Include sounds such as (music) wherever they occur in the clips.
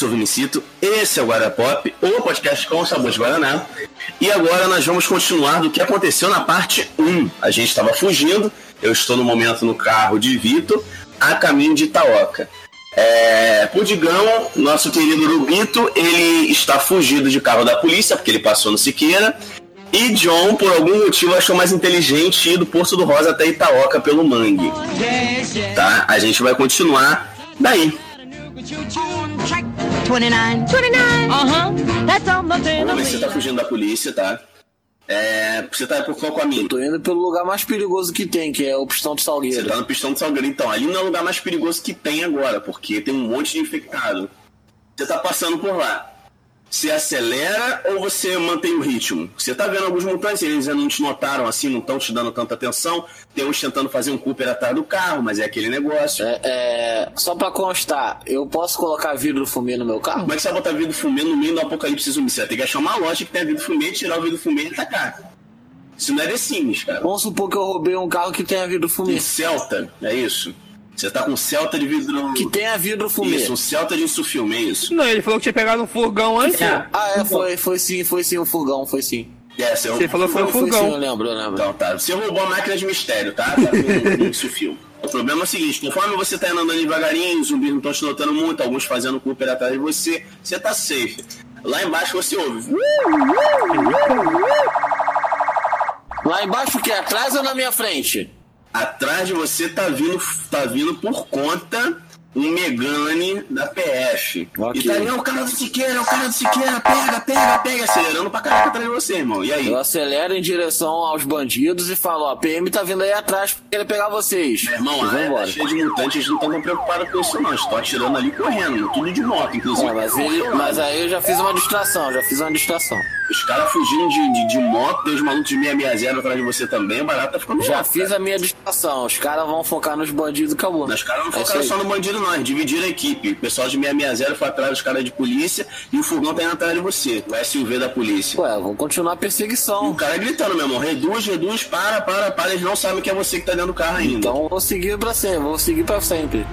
sou Vinicito, esse é o Guarapop, o podcast com sabor de Guaraná. E agora nós vamos continuar do que aconteceu na parte 1. A gente estava fugindo, eu estou no momento no carro de Vitor, a caminho de Itaoca. É, Pudigão, nosso querido Rubito, ele está fugido de carro da polícia, porque ele passou no Siqueira. E John, por algum motivo, achou mais inteligente ir do Porto do Rosa até Itaoca pelo Mangue. Tá? A gente vai continuar daí. 29, 29, uh-huh. That's all my Vamos ver se você tá fugindo da polícia, tá? É, você tá por qual caminho? Tô indo pelo lugar mais perigoso que tem, que é o Pistão de Você Salgueiro. tá no Pistão de Salgueiro. Então, ali não é o lugar mais perigoso que tem agora, porque tem um monte de infectado. Você tá passando por lá. Você acelera ou você mantém o ritmo? Você tá vendo alguns mutantes, eles ainda não te notaram assim, não estão te dando tanta atenção. Tem uns tentando fazer um Cooper atrás do carro, mas é aquele negócio. É, é, só pra constar, eu posso colocar vidro fumê no meu carro? Como é que você vai botar vidro fumê no meio do apocalipse zumbi? Você vai ter que achar uma loja que tenha vidro fumê, tirar o vidro fumê e atacar. Isso não é The Sims, cara. Vamos supor que eu roubei um carro que tenha vidro fumê. Um Celta, é isso? Você tá com um Celta de vidro... Que tenha vidro fumê. Isso, um Celta de insufilme, é isso? Não, ele falou que tinha pegado um furgão antes. Ah, é, foi, foi sim, foi sim um furgão, foi sim. É, você, Você falou que foi um Foi sim, eu furgão. lembro, eu lembro. Então tá, você roubou a máquina de mistério, tá? Tá (laughs) insufilme. O problema é o seguinte, conforme você tá indo andando devagarinho, os zumbis não estão te notando muito, alguns fazendo Cooper atrás de você, você tá safe. Lá embaixo você ouve. Lá embaixo o que? Atrás ou na minha frente? Atrás de você tá vindo, tá vindo por conta um Megane da PF. Ok. E tá ali, é o cara do Siqueira, é o cara do Siqueira, pega, pega, pega, acelerando pra caraca atrás de você, irmão. E aí? Eu acelero em direção aos bandidos e falo, ó, PM tá vindo aí atrás pra querer pegar vocês. Meu irmão, a área tá cheia de mutantes, eles não estão preocupados com isso não. Estão atirando ali correndo, tudo de moto, inclusive. É, mas, ele, mas aí eu já fiz uma distração, já fiz uma distração. Os caras fugindo de, de, de moto, tem os malucos de 660 atrás de você também, o barato tá ficando Já fiz cara. a minha distração. Os caras vão focar nos bandidos e acabou. Os caras não É focaram aí. só no bandido, não. Eles dividiram a equipe. O pessoal de 660 foi atrás dos caras de polícia e o furgão tá indo atrás de você. O SUV da polícia. Ué, vamos continuar a E perseguição. o cara gritando, meu irmão, reduz, reduz, para, para, para. Eles não sabem que é você que tá dentro do carro ainda. Então eu vou seguir pra sempre, vou seguir pra sempre.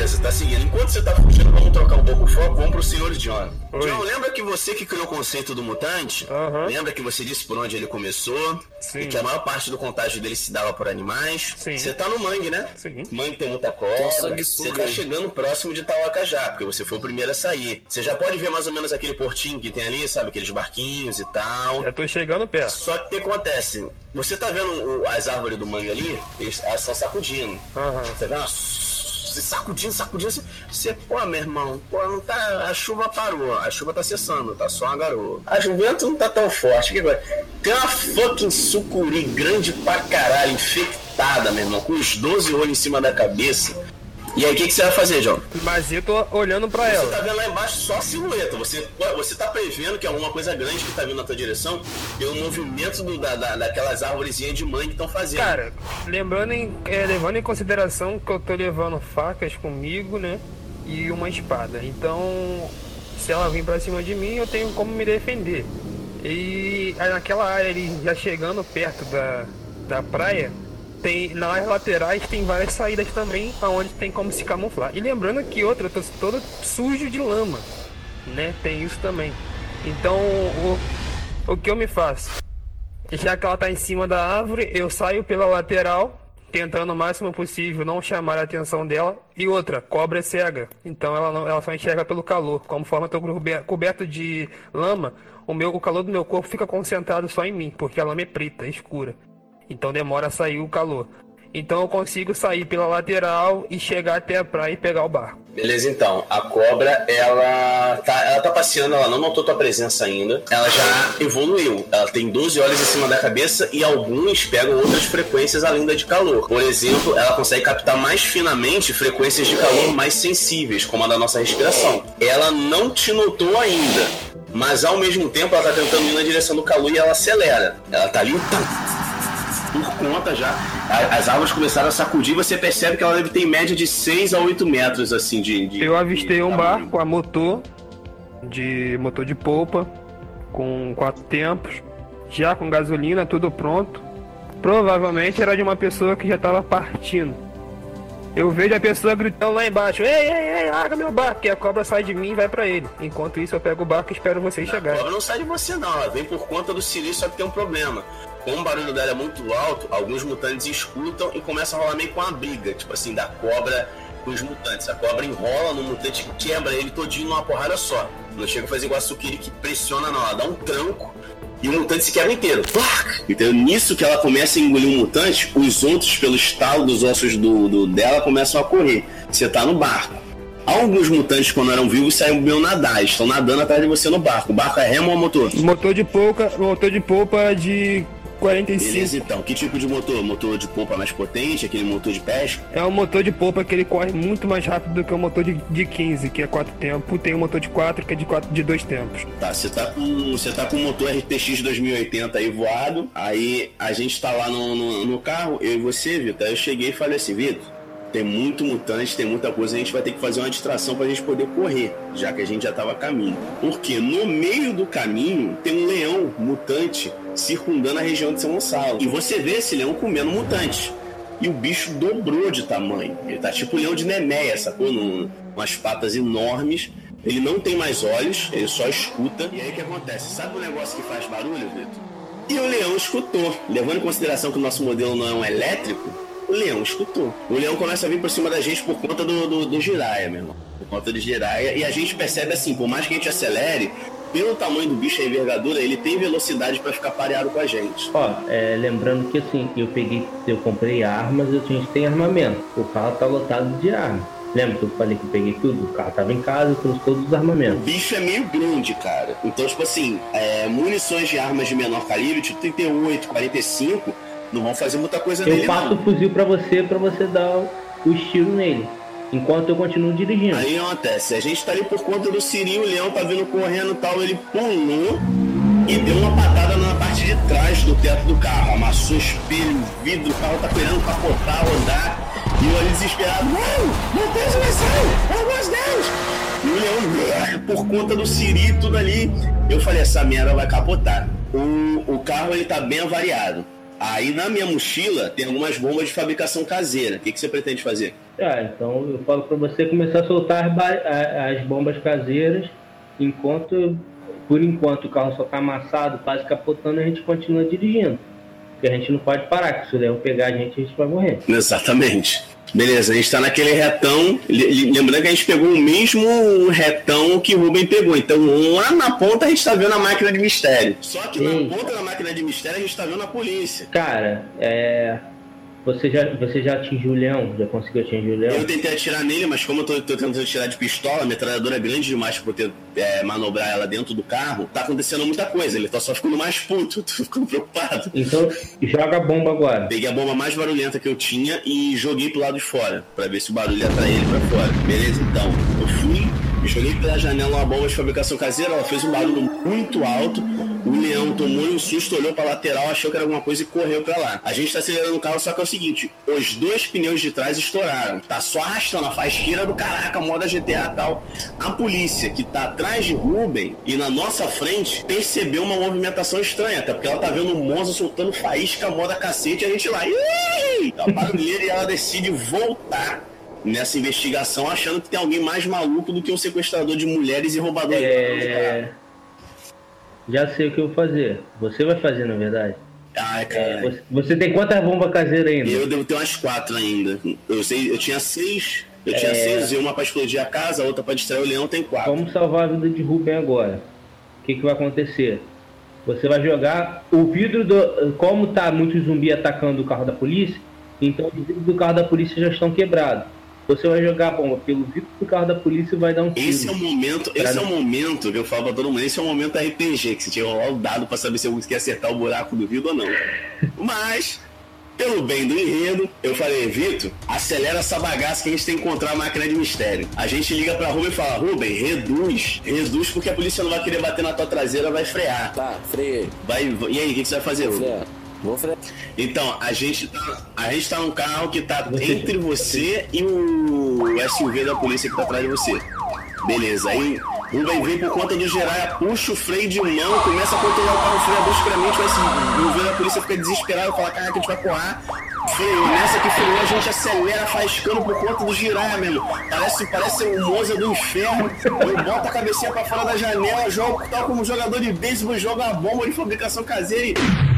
Beleza, tá seguindo. Enquanto você tá fugindo, vamos trocar um pouco o foco, vamos pro senhor John. Oi. John, lembra que você que criou o conceito do mutante? Aham. Lembra que você disse por onde ele começou? Sim. E que a maior parte do contágio dele se dava por animais? Sim. Você tá no mangue, né? Sim. Mangue tem muita cobra. Você tá chegando próximo de Tauaca já, porque você foi o primeiro a sair. Você já pode ver mais ou menos aquele portinho que tem ali, sabe? Aqueles barquinhos e tal. Já tô chegando perto. Só que o que acontece? Você tá vendo as árvores do mangue ali? Elas estão sacudindo. Aham. Você vê elas se sacudindo, sacudindo. Você, você, pô, meu irmão, pô, não tá. A chuva parou, a chuva tá cessando, tá só uma garoa. A vento não tá tão forte. Que. Tem uma fucking sucuri grande pra caralho, infectada, meu irmão, com os 12 olhos em cima da cabeça. E aí, o que, que você vai fazer, John? Mas eu tô olhando pra Você ela. tá vendo lá embaixo só a silhueta. Você, você tá prevendo que alguma coisa grande que tá vindo na tua direção pelo movimento do, da, da, daquelas árvorezinhas de mãe que estão fazendo. Cara, lembrando em, é, levando em consideração que eu tô levando facas comigo, né? E uma espada. Então, se ela vir pra cima de mim, eu tenho como me defender. E aí naquela área ali, já chegando perto da, da praia, tem nas laterais tem várias saídas também, aonde tem como se camuflar. E lembrando que outra, eu tô todo sujo de lama, né? Tem isso também. Então, o, o que eu me faço? Já que ela tá em cima da árvore, eu saio pela lateral, tentando o máximo possível não chamar a atenção dela. E outra, cobra é cega, então ela, não, ela só enxerga pelo calor. Conforme eu tô cober- coberto de lama, o, meu, o calor do meu corpo fica concentrado só em mim, porque a lama é preta, é escura. Então demora a sair o calor. Então eu consigo sair pela lateral e chegar até a praia e pegar o barco. Beleza, então. A cobra, ela tá, ela tá passeando, ela não notou tua presença ainda. Ela já evoluiu. Ela tem 12 olhos em cima da cabeça e alguns pegam outras frequências além da de calor. Por exemplo, ela consegue captar mais finamente frequências de calor mais sensíveis, como a da nossa respiração. Ela não te notou ainda. Mas ao mesmo tempo ela tá tentando ir na direção do calor e ela acelera. Ela tá ali por conta já. A- As árvores começaram a sacudir, você percebe que ela deve ter em média de 6 a 8 metros assim de. de- Eu avistei de um barco a motor, de motor de polpa, com quatro tempos, já com gasolina, tudo pronto. Provavelmente era de uma pessoa que já estava partindo. Eu vejo a pessoa gritando lá embaixo, ei, ei, ei, larga meu barco, e a cobra sai de mim e vai pra ele. Enquanto isso, eu pego o barco e espero vocês A chegarem. cobra não sai de você, não. Ela vem por conta do Siri, só que tem um problema. Como o barulho dela é muito alto, alguns mutantes escutam e começa a rolar meio com uma briga, tipo assim, da cobra com os mutantes. A cobra enrola no mutante e quebra ele todinho numa porrada só. Não chega a fazer igual a Sukiri que pressiona, não. Ela dá um tranco e o mutante se quebra inteiro. Então, nisso que ela começa a engolir um mutante, os outros, pelo estalo dos ossos do, do- dela, começam a correr. Você tá no barco. Alguns mutantes, quando eram vivos, saíam nadar. Estão nadando atrás de você no barco. O barco é remo ou motor? Motor de polpa, motor de polpa de 45. Beleza, então. Que tipo de motor? Motor de polpa mais potente, aquele motor de pesca? É um motor de polpa que ele corre muito mais rápido do que o motor de, de 15, que é 4 tempos. Tem um motor de 4, que é de 4 de 2 tempos. Tá, você tá com. Você tá com o motor RTX 2080 aí voado. Aí a gente tá lá no, no, no carro, eu e você, Vitor. Aí eu cheguei e falei assim, Vitor. Tem muito mutante, tem muita coisa, a gente vai ter que fazer uma distração pra gente poder correr, já que a gente já tava a caminho. Porque no meio do caminho tem um leão mutante circundando a região de São Gonçalo. E você vê esse leão comendo mutantes. E o bicho dobrou de tamanho. Ele tá tipo leão de Nemeia, sacou? Num, umas patas enormes. Ele não tem mais olhos, ele só escuta. E aí o que acontece? Sabe o negócio que faz barulho, Vitor? E o leão escutou. Levando em consideração que o nosso modelo não é um elétrico, o leão escutou. O leão começa a vir por cima da gente por conta do, do, do giraia, meu irmão. Por conta do giraia. E a gente percebe assim, por mais que a gente acelere, pelo tamanho do bicho, a envergadura, ele tem velocidade pra ficar pareado com a gente. Ó, é, lembrando que assim, eu peguei, eu comprei armas, a gente tem armamento. O carro tá lotado de armas. Lembra que eu falei que eu peguei tudo? O carro tava em casa, eu trouxe todos os O armamentos. bicho é meio grande, cara. Então, tipo assim, é, munições de armas de menor calibre, tipo 38, 45, não vão fazer muita coisa Eu nele, passo não. o fuzil pra você, pra você dar o, o estilo nele. Enquanto eu continuo dirigindo. Aí acontece, a gente tá ali por conta do Siri, o leão tá vindo correndo e tal, ele pulou e deu uma patada na parte de trás do teto do carro, amassou espelho, vidro, o carro tá querendo capotar, rodar, e eu ali desesperado, não, não tem solução, pelo amor de Deus! E o leão, por conta do Siri e tudo ali, eu falei, essa merda vai capotar. O, o carro ele tá bem avariado. Aí na minha mochila tem algumas bombas de fabricação caseira. O que, que você pretende fazer? Ah, então eu falo pra você começar a soltar as, as bombas caseiras, enquanto, por enquanto, o carro só tá amassado, quase capotando, a gente continua dirigindo. Porque a gente não pode parar, que se o leão pegar a gente, a gente vai morrer. Exatamente. Beleza, a gente tá naquele retão. le- le- Lembrando que a gente pegou o mesmo retão que o Ruben pegou. Então lá na ponta a gente tá vendo a máquina de mistério. Só que Sim. na ponta da máquina de mistério a gente tá vendo a polícia. Cara, é. Você já, você já atingiu o leão? Já conseguiu atingir o leão? Eu tentei atirar nele, mas como eu tô, tô tentando atirar de pistola, a metralhadora é grande demais pra ter, é, manobrar ela dentro do carro, tá acontecendo muita coisa. Ele tá só ficando mais puto, (laughs) tô ficando preocupado. Então, joga a bomba agora. Peguei a bomba mais barulhenta que eu tinha e joguei pro lado de fora, pra ver se o barulho ia atrair ele pra fora. Beleza? Então, eu fui, joguei pela janela uma bomba de fabricação caseira, ela fez um barulho muito alto. O leão tomou um susto, olhou pra lateral, achou que era alguma coisa e correu pra lá. A gente tá acelerando o carro, só que é o seguinte: os dois pneus de trás estouraram. Tá só arrastando a faisqueira do caraca, moda GTA tal. A polícia que tá atrás de Ruben e na nossa frente percebeu uma movimentação estranha, até porque ela tá vendo o Monza soltando faísca, moda cacete, e a gente lá. "Ih!" A barulheira e ela decide voltar. Nessa investigação, achando que tem alguém mais maluco do que um sequestrador de mulheres e roubador de carro. É. Já sei o que eu vou fazer. Você vai fazer, na verdade. É, cara. você, você tem quantas bombas caseiras ainda? Eu devo ter umas quatro ainda. Eu sei, eu tinha seis. Eu tinha É. seis, e uma pra explodir a casa, a outra pra distrair o leão, tem quatro. Vamos salvar a vida de Ruben agora. O que, que vai acontecer? Você vai jogar o vidro do. Como tá muito zumbi atacando o carro da polícia, então os vidros do carro da polícia já estão quebrados. Você vai jogar a bomba pelo vidro do carro da polícia e vai dar um tiro. Esse é o momento, esse é o momento que eu falo pra todo mundo, esse é o momento RPG, que você tinha que rolar o dado pra saber se eu quer acertar o buraco do vidro ou não. Mas, pelo bem do enredo, eu falei, Vitor, acelera essa bagaça que a gente tem que encontrar a máquina de mistério. A gente liga pra Ruben e fala, Ruben, reduz, reduz porque a polícia não vai querer bater na tua traseira, vai frear. Tá, freio. Vai, e aí, o que, que você vai fazer, Ruben? Freio. Então, a gente tá, a gente tá num carro que tá entre você e o SUV da polícia que tá atrás de você. Beleza, aí um vai vir por conta do Geraia, puxa o freio de mão, começa a controlar o carro, freia bruscamente, o SUV da polícia fica desesperado, fala, caraca, a gente vai porrar. freio. Nessa que freou, a gente acelera, faz cano por conta do girar, meu. Parece, parece o Moza do inferno. Eu boto a cabecinha pra fora da janela, jogo tal como jogador de beisebol, joga a bomba de fabricação caseira e.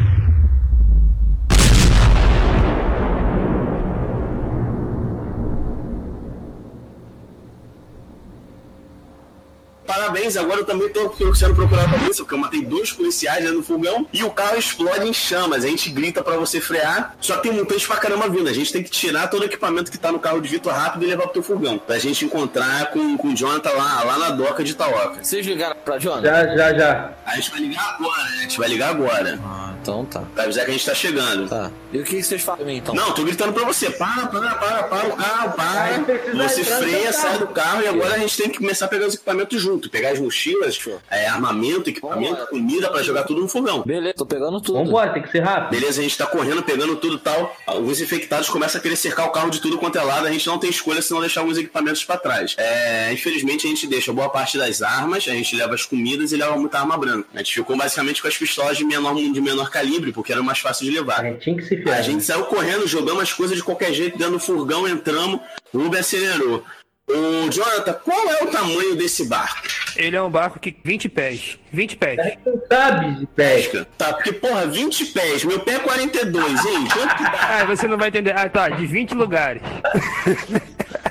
Parabéns, agora eu também tô sendo procurado pra polícia, porque eu matei dois policiais dentro do fogão e o carro explode em chamas. A gente grita pra você frear, só que tem mutante pra caramba vindo. A gente tem que tirar todo o equipamento que tá no carro de Vitor rápido e levar pro teu fogão. Pra gente encontrar com, com o Jonathan lá, lá na doca de Itaoca. Vocês ligaram pra Jonathan? Já, já, já. A gente vai ligar agora, né? A gente vai ligar agora. Ah, então tá. Pra avisar que a gente tá chegando. Tá. E o que que vocês mim, então? Não, tô gritando pra você, para, para, para, para o carro, para. Você freia, sai carro. do carro e agora a gente tem que começar a pegar os equipamentos junto. Pegar as mochilas, é, armamento, equipamento, Vambora. comida pra jogar tudo no fogão. Beleza, tô pegando tudo. Vambora, tem que ser rápido. Beleza, a gente tá correndo, pegando tudo e tal. Alguns infectados começam a querer cercar o carro de tudo quanto é lado. A gente não tem escolha se não deixar alguns equipamentos pra trás. É, infelizmente, a gente deixa boa parte das armas, a gente leva as comidas e leva muita arma branca. A gente ficou basicamente com as pistolas de menor, de menor calibre, porque era mais fácil de A levar. gente tinha que se fiar. A gente saiu correndo, jogamos as coisas de qualquer jeito dentro do furgão, entramos, o Uber acelerou. Ô, Jonathan, qual é o tamanho desse barco? Ele é um barco que 20 pés. 20 pés. A gente não sabe de pesca. Tá, porque, porra, 20 pés, meu pé é 42, hein? Quanto que dá? Ah, você não vai entender. Ah, tá, de 20 lugares. (laughs)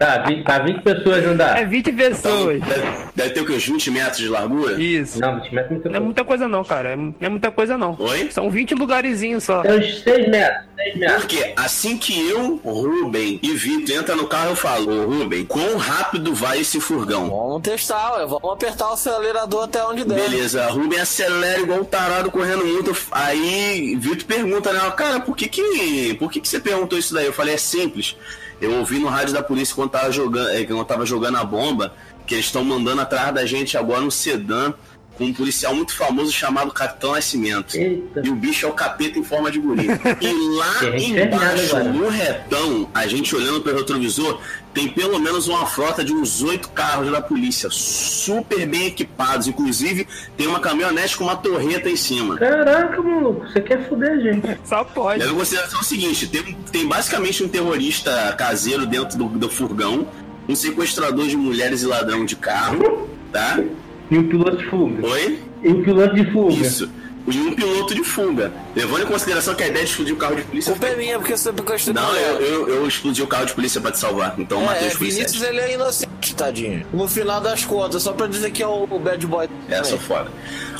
Tá, vi- pra 20 pessoas andar. É 20 pessoas. Deve, deve ter o que, uns 20 metros de largura? Isso. Não, 20 metros é muito Não é muita coisa não, cara. Não é muita coisa não. Oi? São 20 lugarzinhos só. Tem uns 6 metros, 6 metros. Porque assim que eu, Ruben e Vitor entra no carro, eu falo, ô Ruben, quão rápido vai esse furgão? Vamos testar, ué. Vamos apertar o acelerador até onde der. Beleza, Ruben acelera igual um tarado correndo muito. Aí Vitor pergunta, né? Cara, por que que, por que que você perguntou isso daí? Eu falei, é simples. Eu ouvi no rádio da polícia quando tava jogando, eh, quando tava jogando a bomba, que eles estão mandando atrás da gente agora um sedã com um policial muito famoso chamado Capitão Nascimento. Eita. E o bicho é o capeta em forma de guri. (laughs) E lá embaixo, no retão, a gente olhando pelo retrovisor, tem pelo menos uma frota de uns oito carros da polícia, super bem equipados. Inclusive, tem uma caminhonete com uma torreta em cima. Caraca, maluco, você quer fuder a gente. (laughs) Só pode. Leva em consideração o seguinte: tem, tem basicamente um terrorista caseiro dentro do, do furgão, um sequestrador de mulheres e ladrão de carro, tá? E o piloto de fuga. Oi? E o piloto de fuga. Isso. E um piloto de fuga. Levando em consideração que a ideia de explodir o carro de polícia. Culpa é minha, porque você gostou Não, eu, eu, eu explodi o carro de polícia pra te salvar. Então eu matei É, os policiais. Vinícius ele é inocente, tadinho. No final das contas, só pra dizer que é o, o bad boy. É, sou foda.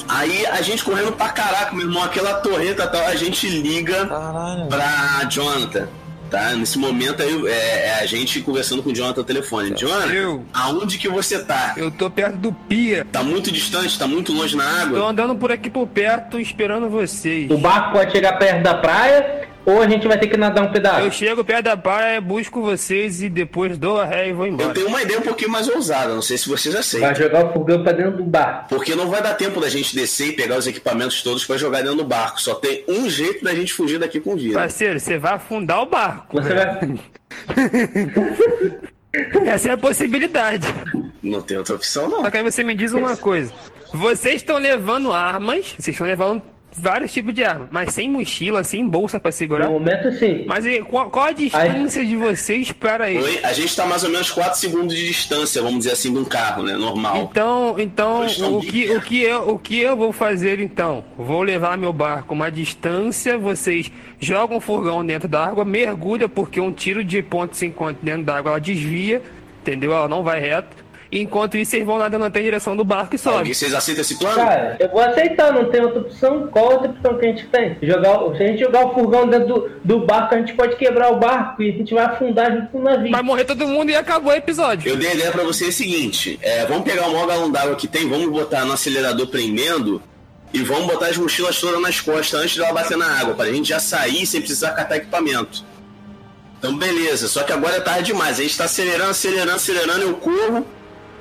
Aí a gente correndo pra caraca, meu irmão, aquela torreta tal, a gente liga Caralho. pra Jonathan. Tá? Nesse momento aí é, é a gente conversando com o Jonathan no telefone. Jonathan, Eu. aonde que você tá? Eu tô perto do pia. Tá muito distante, tá muito longe na Tô água? andando por aqui por perto esperando vocês. O barco pode chegar perto da praia ou a gente vai ter que nadar um pedaço. Eu chego perto da praia, busco vocês e depois dou a ré e vou Eu embora. tenho uma ideia um pouquinho mais ousada, não sei se vocês Vai aceitam. jogar o fogão pra dentro do barco. Porque não vai dar tempo da gente descer e pegar os equipamentos todos pra jogar dentro do barco. Só tem um jeito da gente fugir daqui com vida. Parceiro, você vai afundar o barco. Você vai. (laughs) Essa é a possibilidade. Não tem outra opção, não. Só que aí você me diz uma coisa. Vocês estão levando armas, vocês estão levando vários tipos de armas, mas sem mochila, sem bolsa pra segurar. No momento assim. Mas qual, qual a distância de vocês para isso? Oi? A gente tá mais ou menos 4 segundos de distância, vamos dizer assim, de um carro, né? Normal. Então, então o que, o, que eu, o que eu vou fazer então? Vou levar meu barco uma distância, vocês jogam o furgão dentro da água, mergulha, porque um tiro de ponto 50 dentro da água ela desvia, entendeu? Ela não vai reto. Enquanto isso, vocês vão nadando até em direção do barco e sobe. Alguém- Vocês aceitam esse plano? Cara, eu vou aceitar, não tem outra opção. Qual outra opção que a gente tem? Jogar, o- se a gente jogar o furgão dentro do, do barco, a gente pode quebrar o barco e a gente vai afundar junto com o navio. Vai morrer todo mundo e acabou o episódio. Eu dei a ideia pra você o seguinte: é, vamos pegar o maior galão d'água que tem, vamos botar no acelerador prendendo e vamos botar as mochilas todas nas costas antes dela bater na água, pra gente já sair sem precisar catar equipamento. Então, beleza, só que agora é tarde demais. A gente tá acelerando, acelerando, acelerando, eu corro,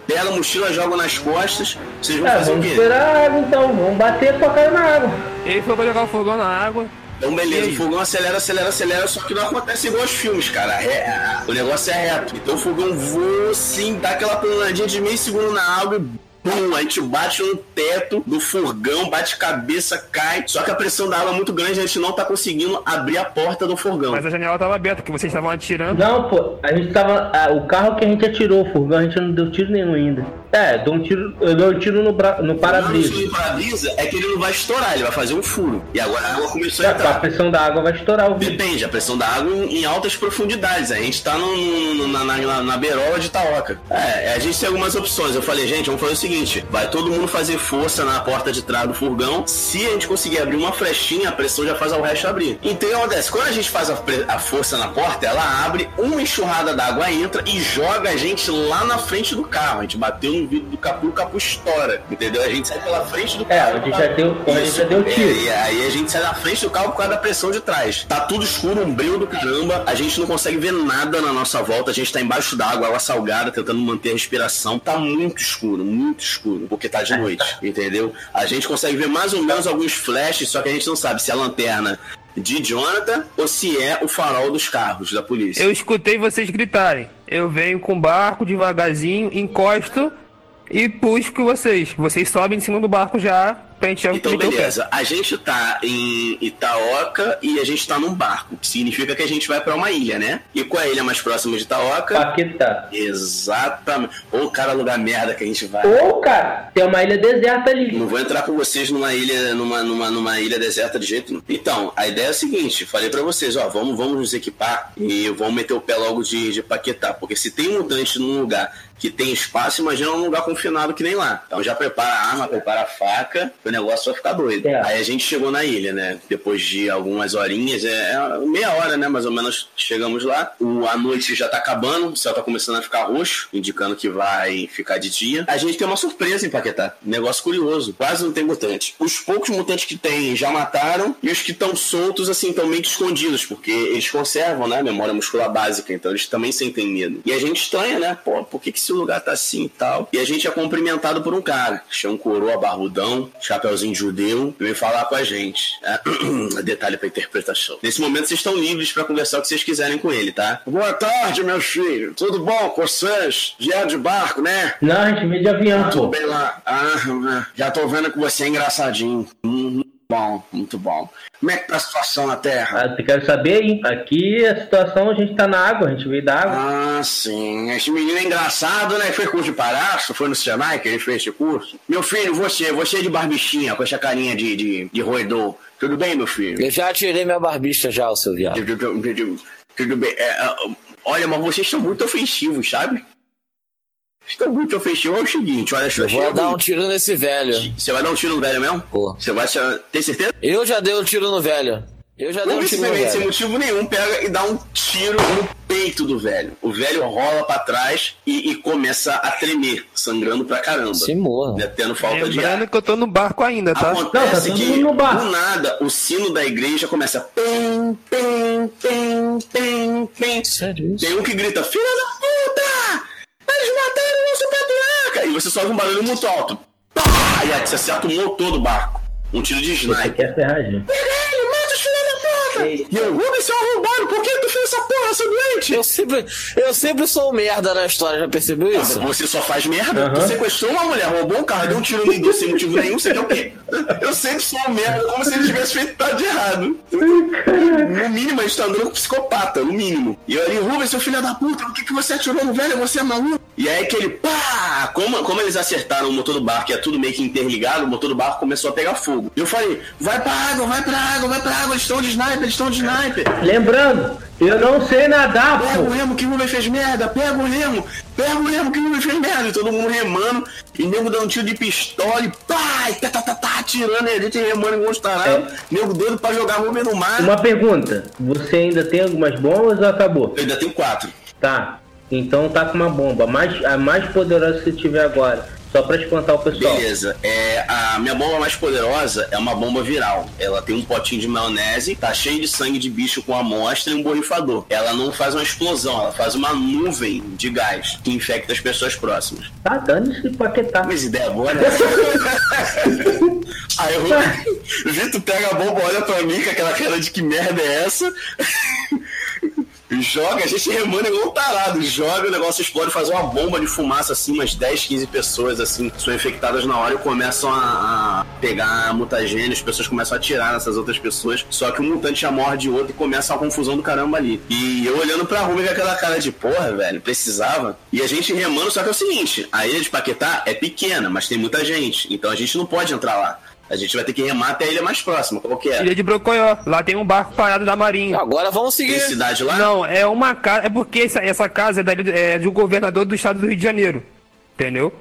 pego a mochila, jogo nas costas. Vocês vão Ah, fazer o quê? esperar a água então, vamos bater com a cara na água. Ele foi pra jogar o fogão na água. Então, E beleza, o fogão acelera, acelera, acelera, só que não acontece igual aos filmes, cara. É- é- o negócio é reto. Então o fogão voa sim, dá aquela planadinha de meio segundo na água e pum, a gente bate no teto do furgão, bate cabeça, cai. Só que a pressão da água é muito grande, a gente não tá conseguindo abrir a porta do furgão. Mas a janela tava aberta, que vocês estavam atirando. Não, pô, a gente tava. ah, o carro que a gente atirou, o furgão, a gente não deu tiro nenhum ainda. É, deu um tiro, eu dei um tiro no, bra- no O para-brisa. do para-brisa é que ele não vai estourar, ele vai fazer um furo. E agora a água começou a A entrar. pressão da água vai estourar o vidro. Depende, a pressão da água em, altas profundidades. A gente tá no, no- na, na, na, beirola de Itaoca. É, a gente tem algumas opções. Eu falei, gente, vamos fazer o seguinte: vai todo mundo fazer força na porta de trás do furgão. Se a gente conseguir abrir uma flechinha, a pressão já faz o resto abrir. Então o que acontece? Quando a gente faz a, a força na porta, ela abre, uma enxurrada d'água entra e joga a gente lá na frente do carro. A gente bateu no vidro do capô, o capô estoura. Entendeu? A gente sai pela frente do É, carro. a gente já deu, a gente já deu É, tiro. e aí a gente sai da frente do carro por causa da pressão de trás. Tá tudo escuro, um breu do caramba. A gente não consegue ver nada na nossa volta. A gente tá embaixo d'água, água salgada, tentando manter a respiração. Tá muito escuro, muito escuro. Porque tá de noite, (laughs) entendeu? A gente consegue ver mais ou menos alguns flashes, só que a gente não sabe se é a lanterna de Jonathan ou se é o farol dos carros da polícia. Eu escutei vocês gritarem. Eu venho com o barco devagarzinho, encosto e busco vocês. Vocês sobem em cima do barco já pra gente já Então, meter o pé. beleza. A gente tá em Itaoca e a gente tá num barco. que Significa que a gente vai pra uma ilha, né? E qual é a ilha mais próxima de Itaoca? Paquetá. Exatamente. Ou cara, lugar merda que a gente vai. Ou, cara, tem uma ilha deserta ali. Não vou entrar com vocês numa ilha, numa, numa, numa ilha deserta de jeito nenhum. Então, a ideia é a seguinte: falei pra vocês, ó, vamos, vamos nos equipar e vamos meter o pé logo de, de Paquetá. Porque se tem mutante num lugar que tem espaço, imagina um lugar confinado que nem lá. Então já prepara a arma, prepara a faca, o negócio vai ficar doido. É. Aí a gente chegou na ilha, né? Depois de algumas horinhas, é, é meia hora, né? Mais ou menos chegamos lá. O, a noite já tá acabando, o céu tá começando a ficar roxo, indicando que vai ficar de dia. A gente tem uma surpresa em Paquetá. Negócio curioso. Quase não tem mutante. Os poucos mutantes que tem já mataram e os que estão soltos, assim, estão meio que escondidos, porque eles conservam, né? Memória muscular básica, então eles também sentem medo. E a gente estranha, né? Pô, por que, que esse lugar tá assim e tal? E a gente é cumprimentado por um cara, que chama um coroa barbudão, chapeuzinho de judeu, e vem falar com a gente. É, (clears throat) Detalhe pra interpretação. Nesse momento vocês estão livres pra conversar o que vocês quiserem com ele, tá? Boa tarde, meus filhos. Tudo bom com vocês? Vieram de barco, né? Não, a gente veio de avião, pô. bem lá. Ah, já tô vendo que você é engraçadinho. Hum, bom, muito bom. Como é que tá a situação na Terra? Ah, eu quero saber, hein? Aqui a situação, a gente tá na água, a gente veio da água. Ah, sim. Esse menino é engraçado, né? Foi curso de palhaço, foi no Senai que ele fez esse curso. Meu filho, você, você é de barbichinha, com essa carinha de, de, de roedor. Tudo bem, meu filho? Eu já tirei minha barbicha já, o seu viado. Tudo, tudo- tudo- tudo bem. É, ah, olha, mas vocês são muito ofensivos, sabe? Estão muito ofensivos. É o seguinte, olha só. Eu vou dar um- tiro nesse velho. Você vai dar um tiro no velho mesmo? Pô. Você vai ter certeza? Eu já dei um tiro no velho. Eu já dei Não um tiro no simplesmente sem velho. motivo nenhum, pega e dá um tiro no peito do velho. O velho rola pra trás e, e começa a tremer, sangrando pra caramba. Se morra. Né, Tendo falta de ar. Lembrando que eu tô no barco ainda, tá? Não, tá Acontece que, no bar. do nada, o sino da igreja começa. Pim, pim, pim, pim, pim. Sério isso? Tem um que grita: Filha da puta! Eles mataram o nosso patriarca! E você sobe um barulho muito alto. Pá! E aí você acerta o motor do barco. Um tiro de Você sniper. quer ferrar, gente. Ele mata os filhos da puta! E eu, Rubens, seu arrombado, por que tu fez essa porra, seu doente? Eu sempre, eu sempre sou um merda na história, já percebeu isso? Você só faz merda. Aham. Tu sequestrou uma mulher, roubou um carro, deu um tiro no idoso sem motivo nenhum, você deu o quê? Eu sempre sou um merda, como se ele tivesse feito nada de errado. No mínimo, a gente tá andando com psicopata, no mínimo. E eu ali, Rubens, seu filho da puta, por que, que você atirou no velho? Você é maluco? E aí aquele pá! Como, como eles acertaram o motor do barco, que é tudo meio que interligado, o motor do barco começou a pegar fogo. E eu falei, vai pra água, vai pra água, vai pra água, eles estão de sniper, eles estão de sniper. Lembrando, eu não sei nadar, Pega o remo que o fez merda, pega o remo, pega o remo que o fez merda. E todo mundo remando, e nego dando um tiro de pistola e pá, e tá, tá, tá, tá, atirando, e a gente remando igual uns tarados. Nego doido pra jogar Rubens no mar. Uma pergunta, você ainda tem algumas bombas ou acabou? Eu ainda tenho quatro. Tá, então tá com uma bomba, mais, a mais poderosa que você tiver agora, só pra espantar o pessoal. Beleza, é, a minha bomba mais poderosa é uma bomba viral. Ela tem um potinho de maionese, tá cheio de sangue de bicho com amostra e um borrifador. Ela não faz uma explosão, ela faz uma nuvem de gás que infecta as pessoas próximas. Tá, dane-se paquetar. Mas ideia boa, né? (laughs) Aí eu, o Vitor pega a bomba, olha pra mim com aquela cara de que merda é essa? Joga, a gente remando igual um tarado. Joga, o negócio explode, faz uma bomba de fumaça assim, umas 10, 15 pessoas assim, são infectadas na hora e começam a, a pegar mutagênio, as pessoas começam a atirar nessas outras pessoas. Só que um mutante já morde outro e começa uma confusão do caramba ali. E eu olhando pra Rumi com aquela cara de porra, velho, precisava. E a gente remando, só que é o seguinte: a ilha de Paquetá é pequena, mas tem muita gente. Então a gente não pode entrar lá. A gente vai ter que remar até a ilha mais próxima, qual que é? Ilha de Brocoió. Lá tem um barco parado da Marinha. Agora vamos seguir. Tem cidade lá? Não, é uma casa. É porque essa, essa casa é, da, é do governador do estado do Rio de Janeiro. Entendeu?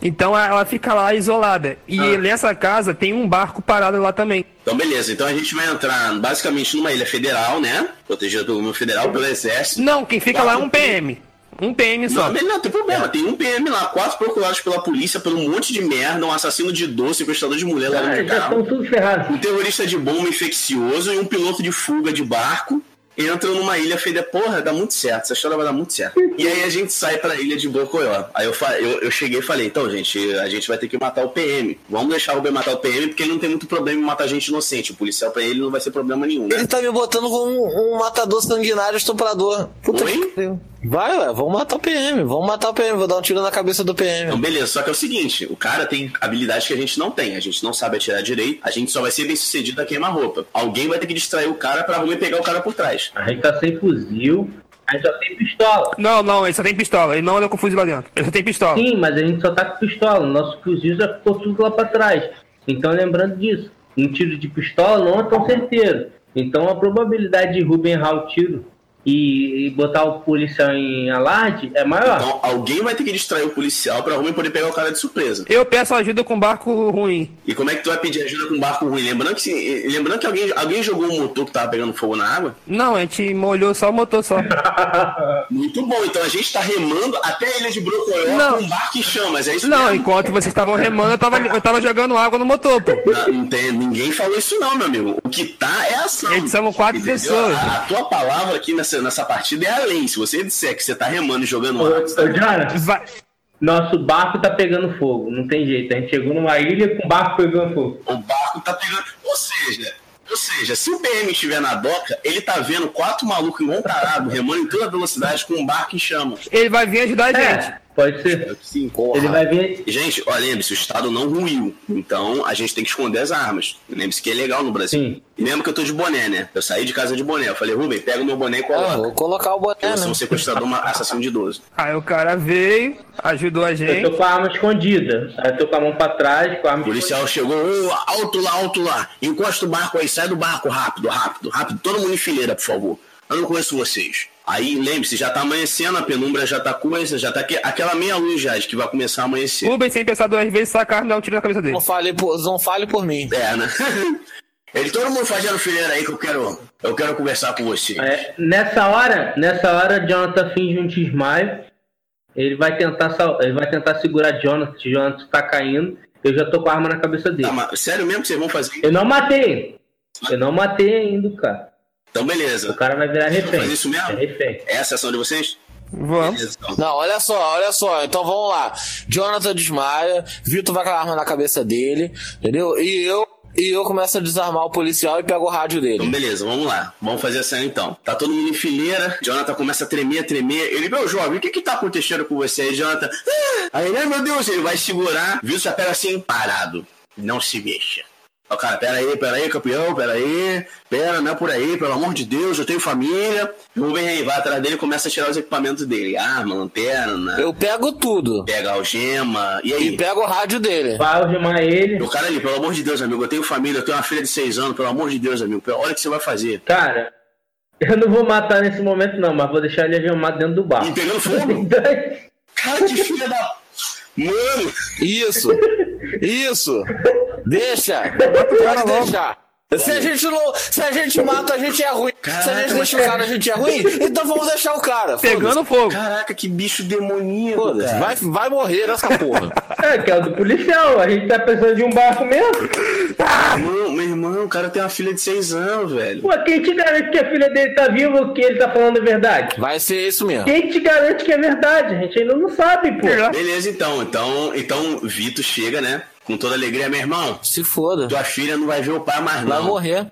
Então ela fica lá isolada. E Ah. nessa casa tem um barco parado lá também. Então, beleza. Então a gente vai entrar basicamente numa ilha federal, né? Protegida pelo governo federal, pelo exército. Não, quem fica lá é um PM. Um PM só. Não, não tem problema. Tem um PM lá, quatro procurados pela polícia por um monte de merda, um assassino de doce, sequestrador de mulher lá Ah, de já carro. estão tudo ferrados. Um terrorista de bomba infeccioso e um piloto de fuga de barco entram numa ilha federal. Porra, dá muito certo. Essa história vai dar muito certo. E aí a gente sai pra ilha de Bocoió. Aí eu, fa- eu, eu cheguei e falei, então, gente, a gente vai ter que matar o PM. Vamos deixar o Rubem matar o PM, porque ele não tem muito problema em matar gente inocente. O policial pra ele não vai ser problema nenhum, né? Ele tá me botando como um, um matador sanguinário estuprador. Puta Oi? que pariu. Vai, ué, vamos matar o PM, vamos matar o PM, vou dar um tiro na cabeça do PM. Então, beleza, só que é o seguinte: o cara tem habilidades que a gente não tem. A gente não sabe atirar direito, a gente só vai ser bem sucedido a queimar-roupa. Alguém vai ter que distrair o cara pra Rubem pegar o cara por trás. A gente tá sem fuzil, a gente só tem pistola. Não, não, ele só tem pistola. Ele não anda com fuzil lá dentro. Ele só tem pistola. Sim, mas a gente só tá com pistola. Nosso fuzil já ficou tudo lá pra trás. Então lembrando disso, um tiro de pistola não é tão certeiro. Então a probabilidade de Ruben errar o tiro e, e botar o policial em alarde é maior. Então, alguém vai ter que distrair o policial pra Rubem poder pegar o cara de surpresa. Eu peço ajuda com barco ruim. E como é que tu vai pedir ajuda com barco ruim? Lembrando que, se- lembrando que alguém, alguém jogou um motor que tava pegando fogo na água? Não, a gente molhou só o motor só. (laughs) Muito bom, então a gente tá remando até a ilha de Brocoió Não. com um barco em chamas, é isso Não, mesmo? enquanto vocês estavam remando, eu tava, eu tava jogando água no motor, pô. Não, não tem- ninguém falou isso não, meu amigo. O que tá é ação. Gente, somos quatro Entendeu? pessoas. A, a tua palavra aqui nessa, nessa partida é além. Se você disser que você tá remando e jogando você tá... Jonathan, nosso barco tá pegando fogo. Não tem jeito. A gente chegou numa ilha com o barco pegando fogo. o barco tá pegando... Ou seja... Ou seja, se o PM estiver na doca, ele tá vendo quatro malucos igual um tarado, remando em toda velocidade com um barco em chamas. Ele vai vir ajudar a gente. É, pode ser. Sim, Ele vai ver. Gente, ó, lembre-se, o Estado não ruiu. Então a gente tem que esconder as armas. Lembre-se que é legal no Brasil. Sim. E lembra que eu tô de boné, né? Eu saí de casa de boné. Eu falei, Rubem, pega o meu boné e Ah, coloca. vou colocar o boné, Eu sou né? um sequestrador, uma assassino de idoso. Aí o cara veio, ajudou a Eu gente. tô com a arma escondida. Aí eu tô com a mão pra trás, com a arma O policial chegou, ô, alto lá, alto lá. Encosta o barco aí, sai do barco rápido, rápido, rápido. Todo mundo em fileira, por favor. Eu não conheço vocês. Aí, lembre-se, já tá amanhecendo, a penumbra já tá coisa, já tá que- aquela meia luz já de que vai começar a amanhecer. Rubens, sem pensar duas vezes, sacar e dar um tiro na cabeça dele. Não fale por, não fale por mim. É, né? (laughs) Ele, todo mundo fazendo fileira aí que eu quero, eu quero conversar com você. É, nessa hora, nessa hora, Jonathan finge um desmaio. Ele vai tentar, ele vai tentar segurar Jonathan. Jonathan tá caindo. Eu já tô com a arma na cabeça dele. Tá, mas sério mesmo que vocês vão fazer? Eu não matei. Eu não matei ainda, cara. Então, O beleza. cara vai virar refém. Faz isso mesmo? É refém. Essa é a ação de vocês? Vamos. Então. Não, olha só, olha só. Então vamos lá. Jonathan desmaia, Vitor vai com a arma na cabeça dele, entendeu? E eu, e eu começo a desarmar o policial e pego o rádio Então, dele. beleza, vamos lá. Vamos fazer a cena então. Tá todo mundo em fileira. Jonathan começa a tremer, a tremer. Ele, meu jovem, o que que tá acontecendo com você aí, Jonathan? "Ah!" Aí ele, ai meu Deus, ele vai segurar. Viu? Já pega assim, parado. Não se mexa. Ó, cara, pera aí, pera aí, campeão, pera aí. Pera, não é por aí, pelo amor de Deus, eu tenho família. E o Rubem aí vai atrás dele e começa a tirar os equipamentos dele. Arma, lanterna, Eu pego tudo. pega a algema. E E aí? pego o rádio dele. Vai algemar ele. O cara ali, pelo amor de Deus, amigo, eu tenho família, eu tenho uma filha de seis anos, pelo amor de Deus, amigo. Olha o que você vai fazer. Cara, eu não vou matar nesse momento, não, mas vou deixar ele algemado dentro do E barco. pegando fogo? (laughs) Cara, que filha da. Mano! Isso! Isso! Deixa! Pode deixar! Se a gente não. Se a gente mata, a gente é ruim. Se a Caraca, gente deixa o cara, a gente é ruim, então vamos deixar o cara. Pegando fogo. Caraca, que bicho demoníaco. Vai, vai morrer nessa porra. É, que é o do policial. A gente tá precisando de um barco mesmo. Irmão, meu irmão, o cara tem uma filha de seis anos, velho. Pô, quem te garante que a filha dele tá viva ou que ele tá falando a verdade? Vai ser isso mesmo. Quem te garante que é verdade? A gente ainda não sabe, pô. Beleza, então. Então, então Vitor chega, né? Com toda alegria, meu irmão. Se foda. Tua filha não vai ver o pai mais Vai não. morrer.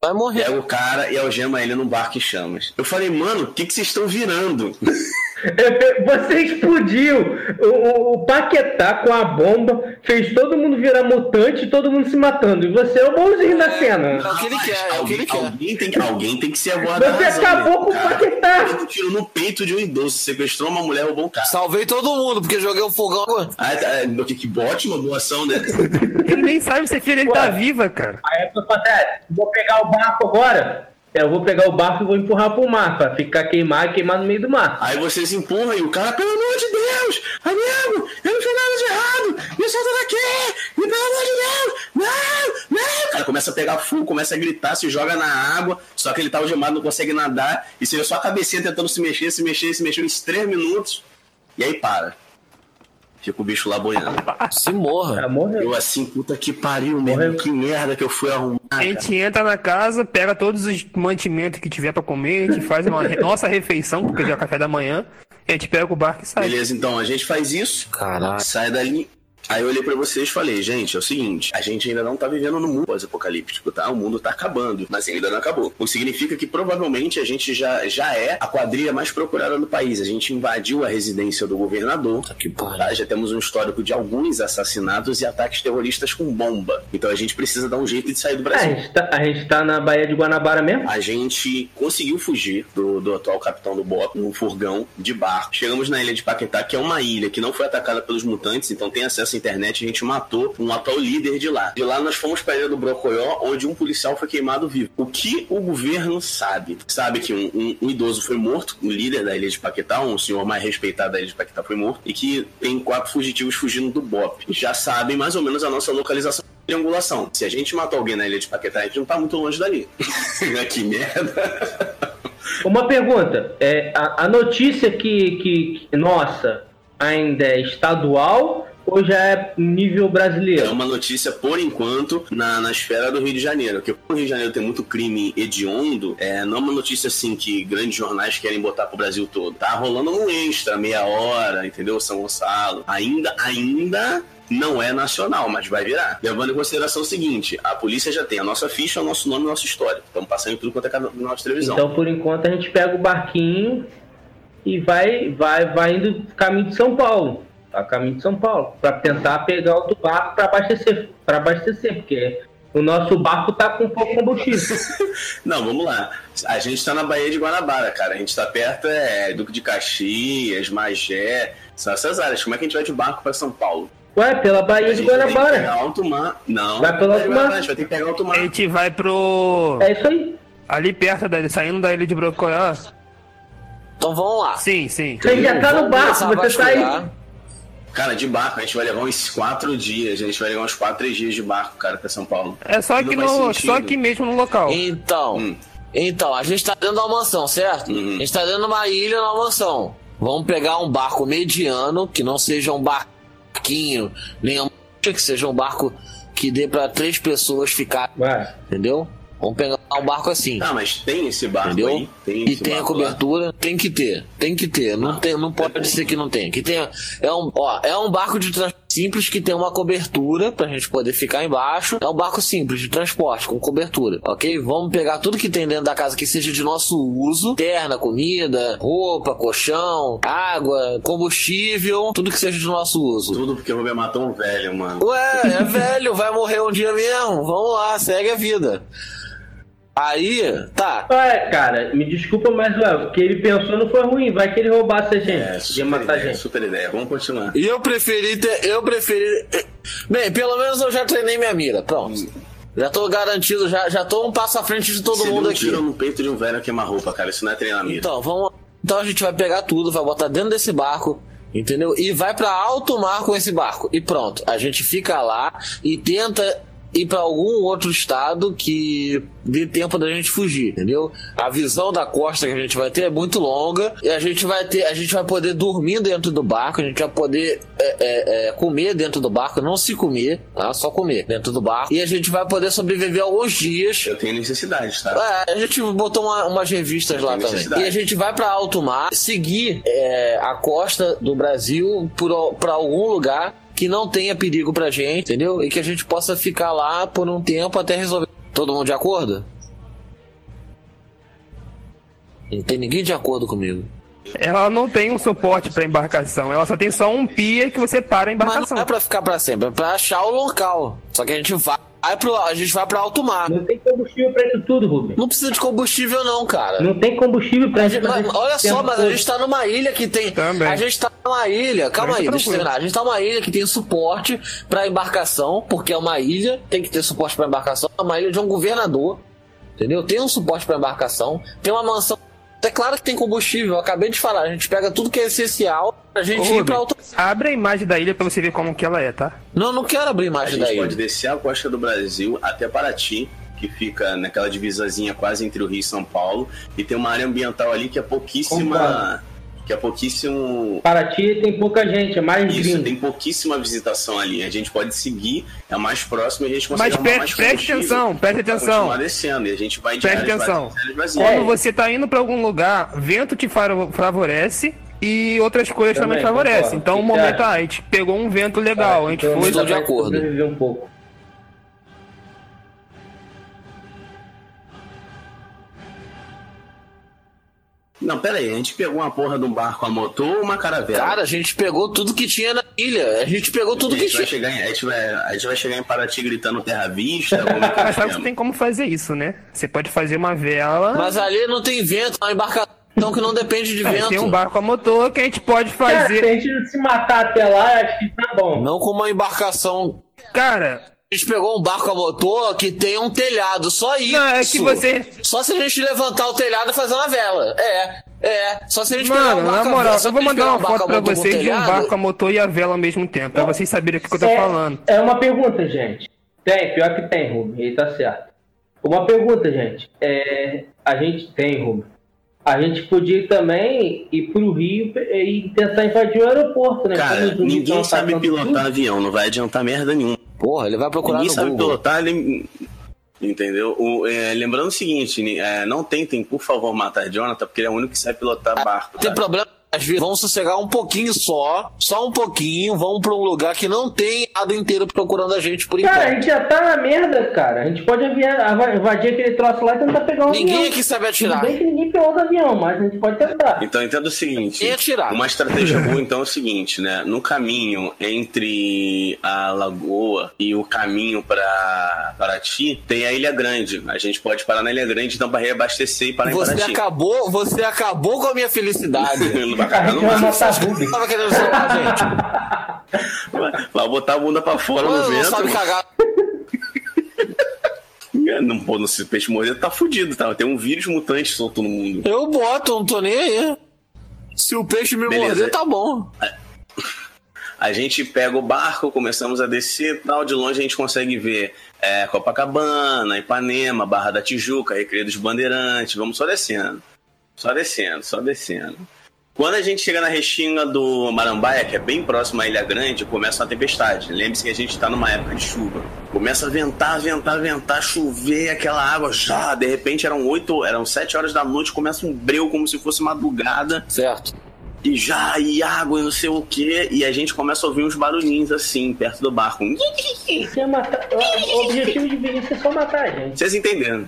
Vai morrer. Pega o cara e algema ele num barco em chamas. Eu falei, mano, o que, que vocês estão virando? (laughs) (laughs) Você explodiu o, o, o, Paquetá com a bomba, fez todo mundo virar mutante e todo mundo se matando. E você é o bonzinho da cena. É o que ele quer, é o que ele quer. Alguém tem que, alguém tem que ser a voz Você acabou com o Paquetá. Um tiro no peito de um idoso, sequestrou uma mulher, roubou um cara. Salvei todo mundo, porque joguei um fogão. Ah, tá, que, que ótima boa ação, né? ele nem sabe se a filha dele tá viva, cara. Aí eu falei, vou pegar o barco agora. Eu vou pegar o barco e vou empurrar pro mar, pra ficar queimado e queimar no meio do mar. Aí vocês empurram e o cara, pelo amor de Deus, amigo, eu não fiz nada de errado, me solta daqui, e pelo amor de Deus, não, não. O cara começa a pegar fogo, começa a gritar, se joga na água, só que ele tá algemado, não consegue nadar, e você vê só a cabecinha tentando se mexer, se mexer, se mexer, uns três minutos, e aí para. Fica o bicho lá boiando. Se morra. Ah. Eu assim, puta que pariu mesmo. Morreu. Que merda que eu fui arrumar. A gente entra na casa, pega todos os mantimentos que tiver pra comer, a gente faz uma re- (laughs) nossa refeição, porque já é café da manhã, a gente pega o barco e sai. Beleza, então a gente faz isso. Caralho. Sai dali. Aí eu olhei pra vocês e falei, gente, é o seguinte, a gente ainda não tá vivendo no mundo pós-apocalíptico, tá? O mundo tá acabando, mas ainda não acabou. O que significa que provavelmente a gente já, já é a quadrilha mais procurada do país. A gente invadiu a residência do governador. Que pariu. Tá? Já temos um histórico de alguns assassinatos e ataques terroristas com bomba. Então a gente precisa dar um jeito de sair do É, a, Brasil. gente tá, a gente tá na Baía de Guanabara mesmo? A gente conseguiu fugir do, do atual capitão do BOP num furgão de barco. Chegamos na ilha de Paquetá, que é uma ilha que não foi atacada pelos mutantes, então tem acesso internet. A gente matou um atual líder de lá. De lá nós fomos para a ilha do Brocoió, onde um policial foi queimado vivo. O que o governo sabe? Sabe que um, um- um idoso foi morto, o líder da ilha de Paquetá, um senhor mais respeitado da ilha de Paquetá foi morto, e que tem quatro fugitivos fugindo do BOP. Já sabem mais ou menos a nossa localização. Triangulação. Se a gente matou alguém na ilha de Paquetá, a gente não tá muito longe dali. (laughs) que merda. Uma pergunta. É, a, a notícia que, que, que nossa ainda é estadual ou já é nível É brasileiro? uma notícia, por enquanto, na, na esfera do Rio de Janeiro. Porque como o Rio de Janeiro tem muito crime hediondo, é, não é uma notícia assim que grandes jornais querem botar pro Brasil todo. Tá rolando um extra, meia hora, entendeu? São Gonçalo. Ainda, ainda não é nacional, mas vai virar. Levando em consideração o seguinte: a polícia já tem a nossa ficha, o nosso nome e a nossa história. Estamos passando tudo quanto é canal nossa televisão. Então, por enquanto, a gente pega o barquinho e vai, vai, vai indo caminho de São Paulo. Tá caminho de São Paulo. Pra tentar pegar outro barco pra abastecer. Pra abastecer, porque o nosso barco tá com pouco combustível. (laughs) Não, vamos lá. A gente tá na Baía de Guanabara, cara. A gente tá perto, é Duque de Caxias, Magé, são essas áreas. Como é que a gente vai de barco pra São Paulo? Ué, pela A Baía de gente vai pegar Guanabara. alto mar. Não. Vai pelo alto mar. A gente vai ter que pegar alto mar. A gente vai pro. É isso aí. Ali perto da saindo da ilha de Brocoió. Então vamos lá. Sim, sim. Você já tá no barco, a você tá aí. Cara, de barco, a gente vai levar uns quatro dias. A gente vai levar uns quatro, dias de barco, cara, pra São Paulo. É só aqui, no, só aqui mesmo no local. Então, Hum. então, a gente tá dentro de uma mansão, certo? Uhum. A gente tá dentro de uma ilha numa mansão. Vamos pegar um barco mediano, que não seja um barquinho, nem um que seja um barco que dê pra três pessoas ficar, Vai. entendeu? Vamos pegar um barco assim. Ah, mas tem esse barco Entendeu? aí? Tem e tem a barco lá. cobertura, tem que ter, tem que ter, não, tem, não pode ser que não tenha. Que tenha é um, ó, é um barco de transporte simples que tem uma cobertura pra gente poder ficar embaixo. É um barco simples de transporte com cobertura, ok? Vamos pegar tudo que tem dentro da casa que seja de nosso uso: terna, comida, roupa, colchão, água, combustível, tudo que seja de nosso uso. Tudo porque o Rubem matou um velho, mano. Ué, é (laughs) velho, vai morrer um dia mesmo. Vamos lá, segue a vida. Aí, tá, Ué, cara, me desculpa, mas ué, o que ele pensou não foi ruim. Vai que ele roubasse a gente. É, ia super matar a ideia, gente. super ideia. Vamos continuar. E eu preferi ter. Eu preferi. Bem, pelo menos eu já treinei minha mira. Pronto. Já tô garantido, já, já tô um passo à frente de todo Você mundo um aqui. tiro no peito de um velho queima-roupa, cara. Isso não é treinamento. Então, vamos. Então a gente vai pegar tudo, vai botar dentro desse barco, entendeu? E vai pra alto mar com esse barco. E pronto. A gente fica lá e tenta ir pra algum outro estado que dê tempo da gente fugir, entendeu? A visão da costa que a gente vai ter é muito longa e a gente vai ter, a gente vai poder dormir dentro do barco, a gente vai poder é, é, é, comer dentro do barco, não se comer, tá? Só comer dentro do barco e a gente vai poder sobreviver alguns dias Eu tenho necessidade, tá? é, a gente botou uma- umas revistas lá também. E a gente vai pra alto mar, seguir é, a costa do Brasil por, pra algum lugar que não tenha perigo pra gente, entendeu? E que a gente possa ficar lá por um tempo até resolver. Todo mundo de acordo? Não tem ninguém de acordo comigo. Ela não tem um suporte para embarcação, ela só tem só um pia que você para a embarcação. Mas não é pra ficar para sempre, é pra achar o local. Só que a gente vai pro, a gente vai pra alto mar. Não tem combustível pra isso tudo, Rubens. Não precisa de combustível, não, cara. Não tem combustível pra isso. gente- mas olha só, mas a gente tá numa ilha que tem. Também. A gente tá numa ilha. Calma aí, deixa eu terminar. A gente tá numa ilha que tem suporte pra embarcação, porque é uma ilha, tem que ter suporte pra embarcação. É uma ilha de um governador. Entendeu? Tem um suporte pra embarcação, tem uma mansão. É claro que tem combustível, eu acabei de falar. A gente pega tudo que é essencial pra gente Ô, ir pra outro. Abre a imagem da ilha pra você ver como que ela é, tá? Não, não quero abrir A imagem gente da pode ilha. descer a costa do Brasil até Paraty, que fica naquela divisazinha quase entre o Rio e São Paulo, e tem uma área ambiental ali que é pouquíssima. Que é pouquíssimo. Paraty tem pouca gente, é mais Isso, gringo. tem pouquíssima visitação ali. A gente pode seguir, é mais próximo e a gente consegue Mas preste, mais preste atenção, preste atenção. descendo e a gente vai de Preste atenção. Quando você tá indo pra algum lugar, vento te favorece e outras coisas também, Também, favorecem. Então, O um momento, ah, a gente pegou um vento legal, a gente Então, foi. Estou de acordo. sobreviver um pouco. Não, pera aí, a gente pegou uma porra de um barco a motor ou uma caravela? Cara, a gente pegou tudo que tinha na ilha. A gente pegou tudo que gente, vai tinha. chegar em, a, gente vai, a gente vai chegar em Paraty gritando terra vista? (laughs) Como que Mas sabe que tem como fazer isso, né? Você pode fazer uma vela. Mas ali não tem vento, é uma embarcação que não depende de vento. tem um barco a motor que a gente pode Cara, fazer. se a gente se matar até lá, acho que tá bom. Não com uma embarcação. Cara, A gente pegou um barco a motor que tem um telhado, só isso. Não, é que você- Só se a gente levantar o telhado e fazer uma vela. É, é. Só se a gente pegar mano, um na barco a- moral, só eu vou mandar pegar uma um barco foto a pra motor vocês de um barco a motor e a vela ao mesmo tempo, pra vocês saberem o que, que eu tô é, falando. É uma pergunta, gente. Tem, pior que tem, Rubem. Ele tá certo. Uma pergunta, gente. É, a gente tem, Rubem. A gente podia também ir pro Rio e tentar invadir o aeroporto, né? Cara, zumbis ninguém tão sabe pilotar tudo. avião, não vai adiantar merda nenhuma. Porra, ele vai procurar Ninguém no sabe Google. pilotar, ele... entendeu? O- é, lembrando o seguinte, ni- é, não tentem, por favor, matar Jonathan, porque ele é o único que sabe pilotar barco. Não tem problema. Às vezes vão sossegar um pouquinho só, só um pouquinho, vão pra um lugar que não tem nada inteiro procurando a gente por Cara, a enquanto. gente já tá na merda, cara. A gente pode aviar, invadir aquele troço lá e tentar pegar um Ninguém avião. aqui sabe atirar. Tudo bem que ninguém pilota avião, mas a gente pode tentar. Então entenda o seguinte, E atirar. uma estratégia (laughs) boa então é o seguinte, né? No caminho entre a lagoa e o caminho para Paraty, tem a Ilha Grande. A gente pode parar na Ilha Grande então para reabastecer e parar em Você Paraty. acabou, você acabou com a minha felicidade. (laughs) Não vai A cagar, gente não vai vai. matar Rubem. Tava querendo zoar, gente. Vai botar a bunda pra fora no Não, não vento. sabe cagar. É, Não, pô, se o peixe morrer, tá fudido, tá? Tem um vírus mutante solto no mundo. Eu boto, não tô nem aí. Se o peixe me Beleza. morder, tá bom. A gente pega o barco, começamos a descer e tal. De longe a gente consegue ver é, Copacabana, Ipanema, Barra da Tijuca, Recreio dos Bandeirantes. Vamos só descendo. Só descendo, só descendo. Quando a gente chega na restinga do Marambaia, que é bem próximo à Ilha Grande, começa uma tempestade. Lembre-se que a gente está numa época de chuva. Começa a ventar, ventar, ventar, chover, aquela água já. De repente eram oito, eram sete horas da noite, começa um breu como se fosse madrugada Certo. e já, e água, e não sei o que, e a gente começa a ouvir uns barulhinhos assim, perto do barco. Ia matar- O objetivo de Vinícius é só matar a gente. Vocês entenderam?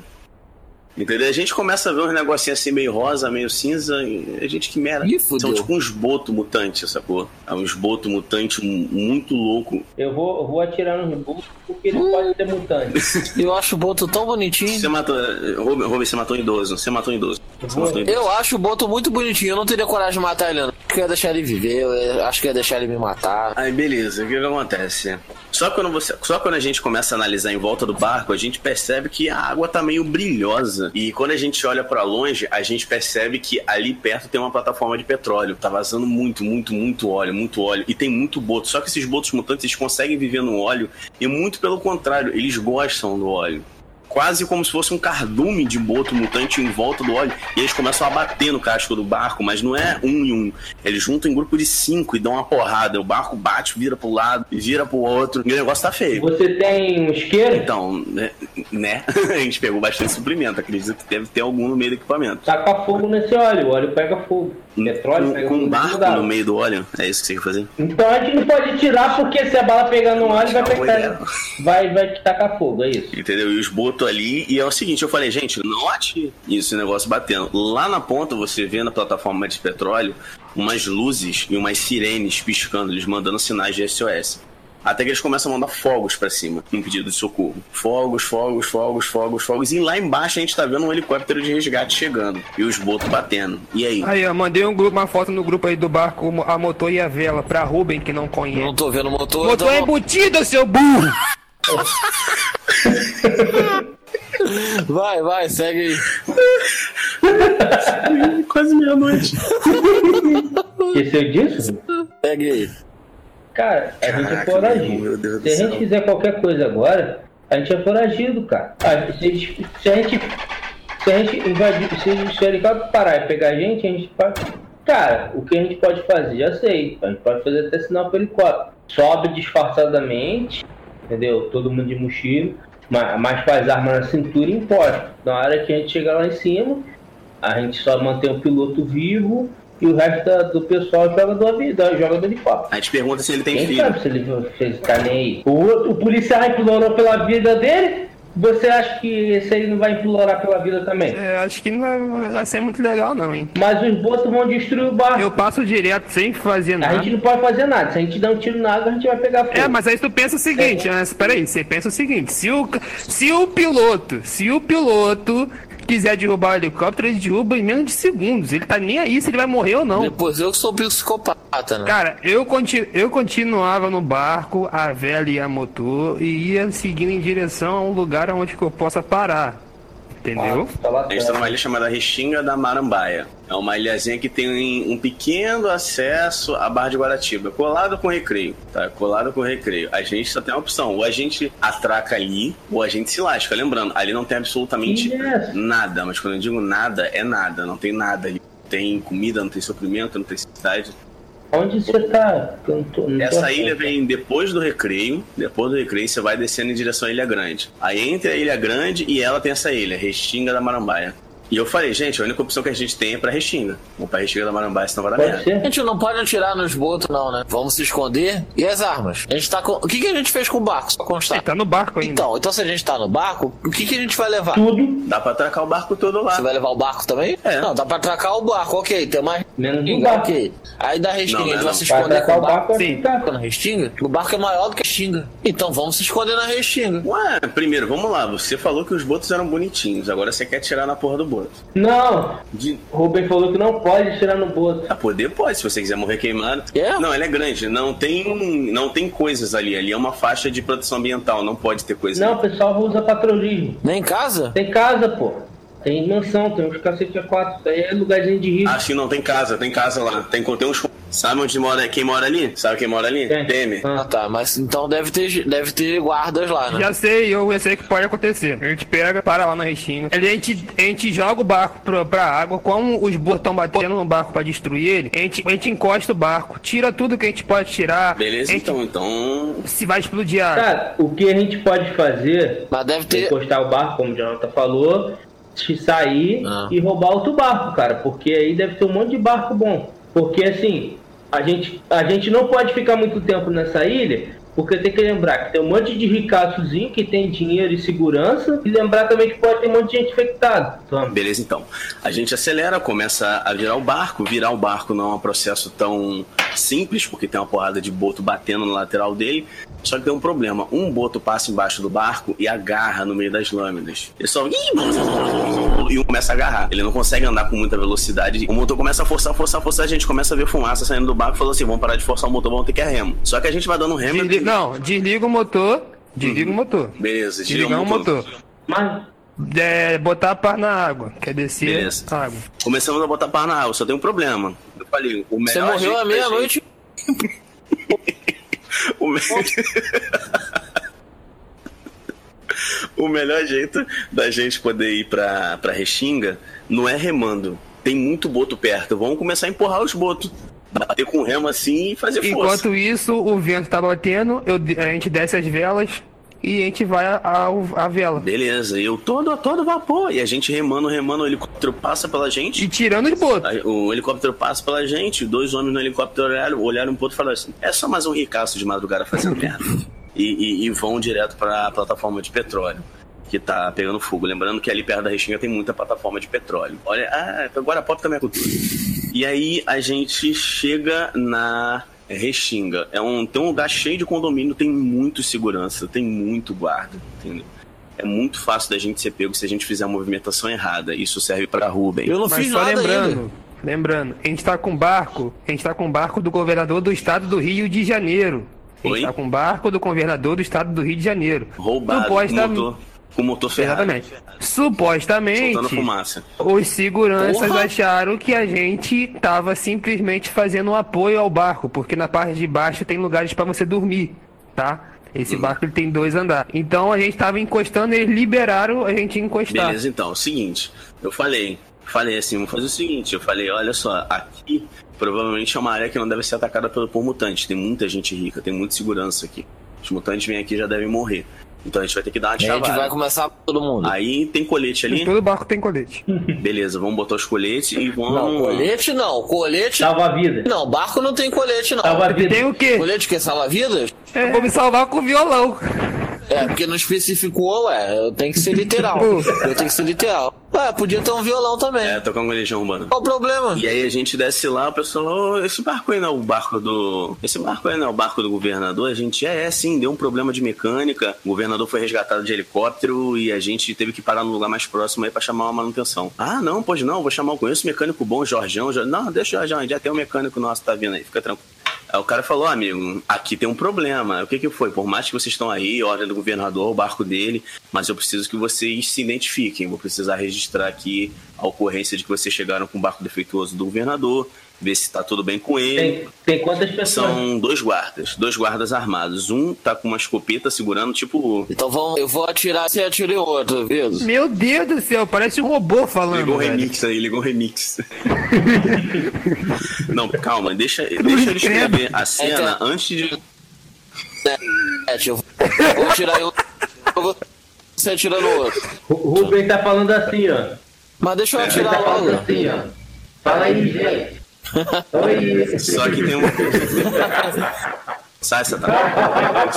Entendeu? A gente começa a ver uns negocinhos assim, meio rosa, meio cinza, e a gente que mera. Ih. São tipo uns boto mutante, sacou? É um esboto mutante mu- muito louco. Eu vou, eu vou atirar no reboot porque ele pode ter mutante. (laughs) Eu acho o Boto tão bonitinho. Você matou. Rubem, você matou um idoso. Você matou um idoso. Você matou um idoso. Eu acho o Boto muito bonitinho. Eu não teria coragem de matar ele, não. Que eu ia deixar ele viver. Eu acho que eu ia deixar ele me matar. Aí beleza, o que, que acontece? Só quando, você, só quando a gente começa a analisar em volta do barco, a gente percebe que a água tá meio brilhosa. E quando a gente olha pra longe, a gente percebe que ali perto tem uma plataforma de petróleo. Tá vazando muito, muito, muito óleo, muito óleo. E tem muito boto. Só que esses botos mutantes eles conseguem viver no óleo. E muito pelo contrário, eles gostam do óleo. Quase como se fosse um cardume de boto mutante em volta do óleo. E eles começam a bater no casco do barco, mas não é um em um. Eles juntam em grupo de cinco e dão uma porrada. O barco bate, vira pro lado, vira pro outro. E o negócio tá feio. Você tem um isqueiro? Então, né? né? (laughs) a gente pegou bastante suprimento. Acredito que deve ter algum no meio do equipamento. Taca fogo nesse óleo, o óleo pega fogo. Petróleo com, com um barco no meio do óleo. É isso que você quer fazer? Então a gente não pode tirar porque se a bala pegar no óleo vai pegar. Vai, vai tacar fogo, é isso. Entendeu? E os botos ali. E é o seguinte, eu falei, gente, não atire. E esse negócio batendo. Lá na ponta, você vê na plataforma de petróleo umas luzes e umas sirenes piscando, eles mandando sinais de SOS. Até que eles começam a mandar fogos pra cima, em pedido de socorro. Fogos, fogos, fogos, fogos, fogos. E lá embaixo a gente tá vendo um helicóptero de resgate chegando. E os botos batendo. E aí? Aí, eu mandei um grupo, uma foto no grupo aí do barco, a motor e a vela, pra Ruben, que não conhece. Não tô vendo o motor. Motor então- é embutido, seu burro! (laughs) Vai, vai, segue aí. Quase meia-noite. (laughs) Esqueceu disso? Segue aí. Cara, a gente é Caraca, foragido. Se a gente fizer qualquer coisa agora, a gente é foragido, cara. Se, a gente, se a gente. Se a gente invadir. Se, se o helicóptero parar e pegar a gente, a gente. Cara, o que a gente pode fazer? Já sei. A gente pode fazer até sinal pro helicóptero. Sobe disfarçadamente, entendeu? Todo mundo de mochila, ma- mas faz arma na cintura e encosta. Na hora que a gente chegar lá em cima, a gente só mantém o piloto vivo e o resto da- do pessoal joga do avião, joga do helicóptero. A gente pergunta se ele tem Quem filho. sabe se ele fez tá nem aí? O, outro, o policial implorou pela vida dele? Você acha que esse aí não vai implorar pela vida também? É, acho que não vai, vai ser muito legal, não, hein? Mas os botos vão destruir o barco. Eu passo direto sem fazer A nada. gente não pode fazer nada. Se a gente der um tiro na água, a gente vai pegar fogo. É, mas aí tu pensa o seguinte, né? Peraí, você pensa o seguinte, se o, se o piloto, se o piloto quiser derrubar o helicóptero, ele derruba em menos de segundos. Ele tá nem aí se ele vai morrer ou não. Depois eu sou psicopata, né? Cara, eu, conti eu continuava no barco, a vela e a motor, e ia seguindo em direção a um lugar onde eu possa parar. Entendeu? Tá lá A gente tá numa ilha chamada Restinga da Marambaia. É uma ilhazinha que tem um pequeno acesso à Barra de Guaratiba, colado com o recreio, tá? Colado com o recreio. A gente só tem uma opção, ou a gente atraca ali, ou a gente se lasca. Lembrando, ali não tem absolutamente Yes. nada, mas quando eu digo nada, é nada, não tem nada ali. Não tem comida, não tem suprimento, não tem cidade. Onde você tá? Tô- Essa ilha vem depois do recreio. Depois do recreio, você vai descendo em direção à Ilha Grande. Aí entre a Ilha Grande e ela tem essa ilha, Restinga da Marambaia. E eu falei, gente, a única opção que a gente tem é pra Restinga. Vamos pra Restinga da Marambaia, senão vai dar merda. ser? A gente não pode atirar nos botos, não, né? Vamos se esconder. E as armas? A gente tá com. O que, que a gente fez com o barco? Só Ele constar. tá no barco ainda. Então, então se a gente tá no barco, o que, que a gente vai levar? Tudo Dá pra atracar o barco todo lá. Você vai levar o barco também? É. Não, dá pra atracar o barco, ok. Tem mais menos do restinga, barco. Aí da restinga, Não, é gente vai se Vai esconder com o barco. Sim. ficar. Na restinga? O barco é maior do que a restinga. Então vamos se esconder na restinga. Ué, primeiro, vamos lá. Você falou que os botos eram bonitinhos. Agora você quer tirar na porra do boto. Não, De... Rubem falou que não pode tirar no boto. Ah, poder pode, se você quiser morrer queimado. É? Não, ela é grande. Não tem, não tem coisas ali. Ali é uma faixa de proteção ambiental. Não pode ter coisa. Não, o pessoal usa patrulhismo. Nem em casa? Tem casa, pô. Tem mansão, tem uns cacete a quatro. Isso aí é lugarzinho de rico. Acho que não tem casa, tem casa lá. Tem, tem uns. Sabe onde mora quem mora ali? Sabe quem mora ali? Tem. Temer. Ah, tá. Mas então deve ter, deve ter guardas lá, né? Já sei, eu sei que pode acontecer. A gente pega, para lá na restinga. A gente, a gente joga o barco pra, pra água. Como os botos estão batendo no barco pra destruir ele, a gente, a gente encosta o barco, tira tudo que a gente pode tirar. Beleza, gente, então. Então. Se vai explodir a. Cara, o que a gente pode fazer Mas deve é ter. encostar o barco, como o Jonathan falou, sair Ah. e roubar outro barco, cara. Porque aí deve ter um monte de barco bom. Porque assim, a gente, a gente não pode ficar muito tempo nessa ilha, porque tem que lembrar que tem um monte de ricaçozinho que tem dinheiro e segurança, e lembrar também que pode ter um monte de gente infectada. Então, Beleza, então. A gente acelera, começa a virar o barco. Virar o barco não é um processo tão simples, porque tem uma porrada de boto batendo no lateral dele. Só que tem um problema. Um boto passa embaixo do barco e agarra no meio das lâminas. Ele só. E um começa a agarrar. Ele não consegue andar com muita velocidade. O motor começa a forçar, forçar, forçar. A gente começa a ver fumaça saindo do barco e falou assim: vamos parar de forçar o motor, vamos ter que ir a remo. Só que a gente vai dando remo. Desli- Não, desliga o motor. Desliga o motor. Beleza, desliga o motor. mas É, botar a par na água. Quer descer Beleza. a água. Começamos a botar par na água, só tem um problema. Eu falei, o Você melhor morreu jeito à meia-noite. (laughs) O, me- (laughs) o melhor jeito da gente poder ir pra, pra Restinga não é remando. Tem muito boto perto. Vamos começar a empurrar os botos. Bater com remo assim e fazer força. Enquanto isso, o vento tá batendo, eu, a gente desce as velas e a gente vai à, vela. Beleza, eu todo, todo vapor. E a gente remando, remando, o helicóptero passa pela gente. E tirando de boto. Aí O helicóptero passa pela gente, dois homens no helicóptero olharam, olharam um pro outro e falaram assim: é só mais um ricaço de madrugada fazendo (laughs) merda. E, e- e vão direto pra plataforma de petróleo. Que tá pegando fogo. Lembrando que ali perto da Restinga tem muita plataforma de petróleo. Olha, ah, agora pop também é cultura. E aí a gente chega na Restinga. É um, tem um lugar cheio de condomínio, tem muito segurança, tem muito guarda, entendeu? É muito fácil da gente ser pego se a gente fizer a movimentação errada. Isso serve pra Ruben. Eu não Mas fiz só nada lembrando, ainda. lembrando, a gente tá com barco, a gente tá com barco do governador do estado do Rio de Janeiro. A gente Oi? tá com barco do governador do estado do Rio de Janeiro. Roubado com Supostamente- motor, com motor ferrado. Exatamente. Supostamente, Soltando fumaça. os seguranças Porra! acharam que a gente tava simplesmente fazendo um apoio ao barco, porque na parte de baixo tem lugares para você dormir, tá? Esse Hum. barco ele tem dois andares. Então a gente tava encostando, eles liberaram a gente encostar. Beleza, então, é o seguinte, eu falei, falei assim, vamos fazer o seguinte, eu falei, olha só, aqui provavelmente é uma área que não deve ser atacada pelo por mutante, tem muita gente rica, tem muita segurança aqui. Os mutantes vêm aqui e já devem morrer. Então a gente vai ter que dar uma A gente vai começar todo mundo. Aí tem colete ali, Todo barco tem colete. (laughs) beleza, vamos botar os coletes e vamos... Não, colete não. Colete. Salva a vida. Não, barco não tem colete, não. Salva a vida. Tem o quê? Colete que é salva-vidas? Eu vou me salvar com violão. É, porque não especificou, ué. Tem que ser literal. (laughs) Eu tenho que ser literal. Ué, podia ter um violão também. É, tocar uma legião urbana. Qual o problema? E aí a gente desce lá, o pessoal, "Ô, esse barco aí não é o barco do. Esse barco aí não é o barco do governador. A gente é, é sim, deu um problema de mecânica. O governador foi resgatado de helicóptero e a gente teve que parar no lugar mais próximo aí pra chamar uma manutenção. Ah, não, pois não, vou chamar, eu conheço um mecânico bom, Jorjão. Jor- Não, deixa o Jorjão, já tem um mecânico nosso, tá vindo aí, fica tranquilo. Aí o cara falou, amigo, aqui tem um problema. O que que foi? Por mais que vocês estão aí, ordem do governador, o barco dele, mas eu preciso que vocês se identifiquem. Vou precisar registrar aqui a ocorrência de que vocês chegaram com o barco defeituoso do governador, ver se tá tudo bem com ele. Tem, tem quantas pessoas? São dois guardas, dois guardas armados. Um tá com uma escopeta segurando, tipo. Então vamos, eu vou atirar se atirei outro, viu? Meu Deus do céu, parece um robô falando. Ligou o velho. remix aí, ligou o remix. (laughs) Não, calma, deixa, deixa ele escrever a cena Então- antes de. É, eu vou atirar eu. eu vou- Você atirando o outro. O Rubem tá falando assim, ó. Mas deixa eu Ele atirar tá falando logo. assim, ó. Fala aí, gente. Oi. Só que tem um. Sai, Satã.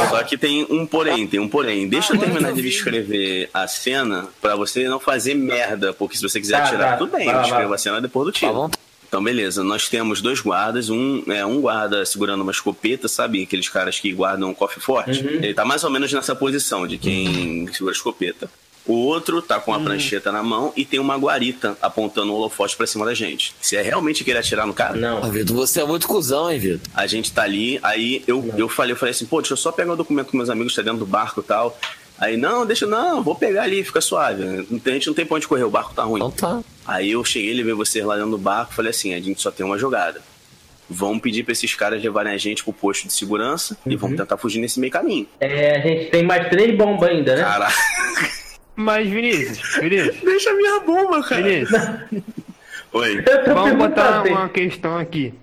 Só que tem um porém, tem um porém. Deixa eu terminar de escrever a cena pra você não fazer merda, porque se você quiser Tá, atirar, tá. tudo bem, eu lá, escrevo vai. a cena depois do Tá tiro. bom? Então, beleza, nós temos dois guardas, um, é, um guarda segurando uma escopeta, sabe? Aqueles caras que guardam um cofre forte. Ele tá mais ou menos nessa posição de quem segura a escopeta. O outro tá com a prancheta na mão e tem uma guarita apontando um holofote pra cima da gente. Se é realmente querer atirar no cara, Não. Ah, Vitor, você é muito cuzão, hein, Vitor? a gente tá ali, aí eu, eu falei, eu falei assim, pô, deixa eu só pegar o documento com meus amigos, tá dentro do barco e tal. Aí, não, deixa, não, vou pegar ali, fica suave. A gente não tem pra onde correr, o barco tá ruim. Então tá. Aí eu cheguei, levei vocês lá dentro do barco, falei assim, a gente só tem uma jogada. Vamos pedir pra esses caras levarem a gente pro posto de segurança e vamos tentar fugir nesse meio caminho. É, a gente tem mais três bombas ainda, né? Cara, (laughs) Mas, Vinícius, Vinícius, (laughs) deixa a minha bomba, cara. Vinícius, (laughs) Oi. Vamos botar uma questão aqui.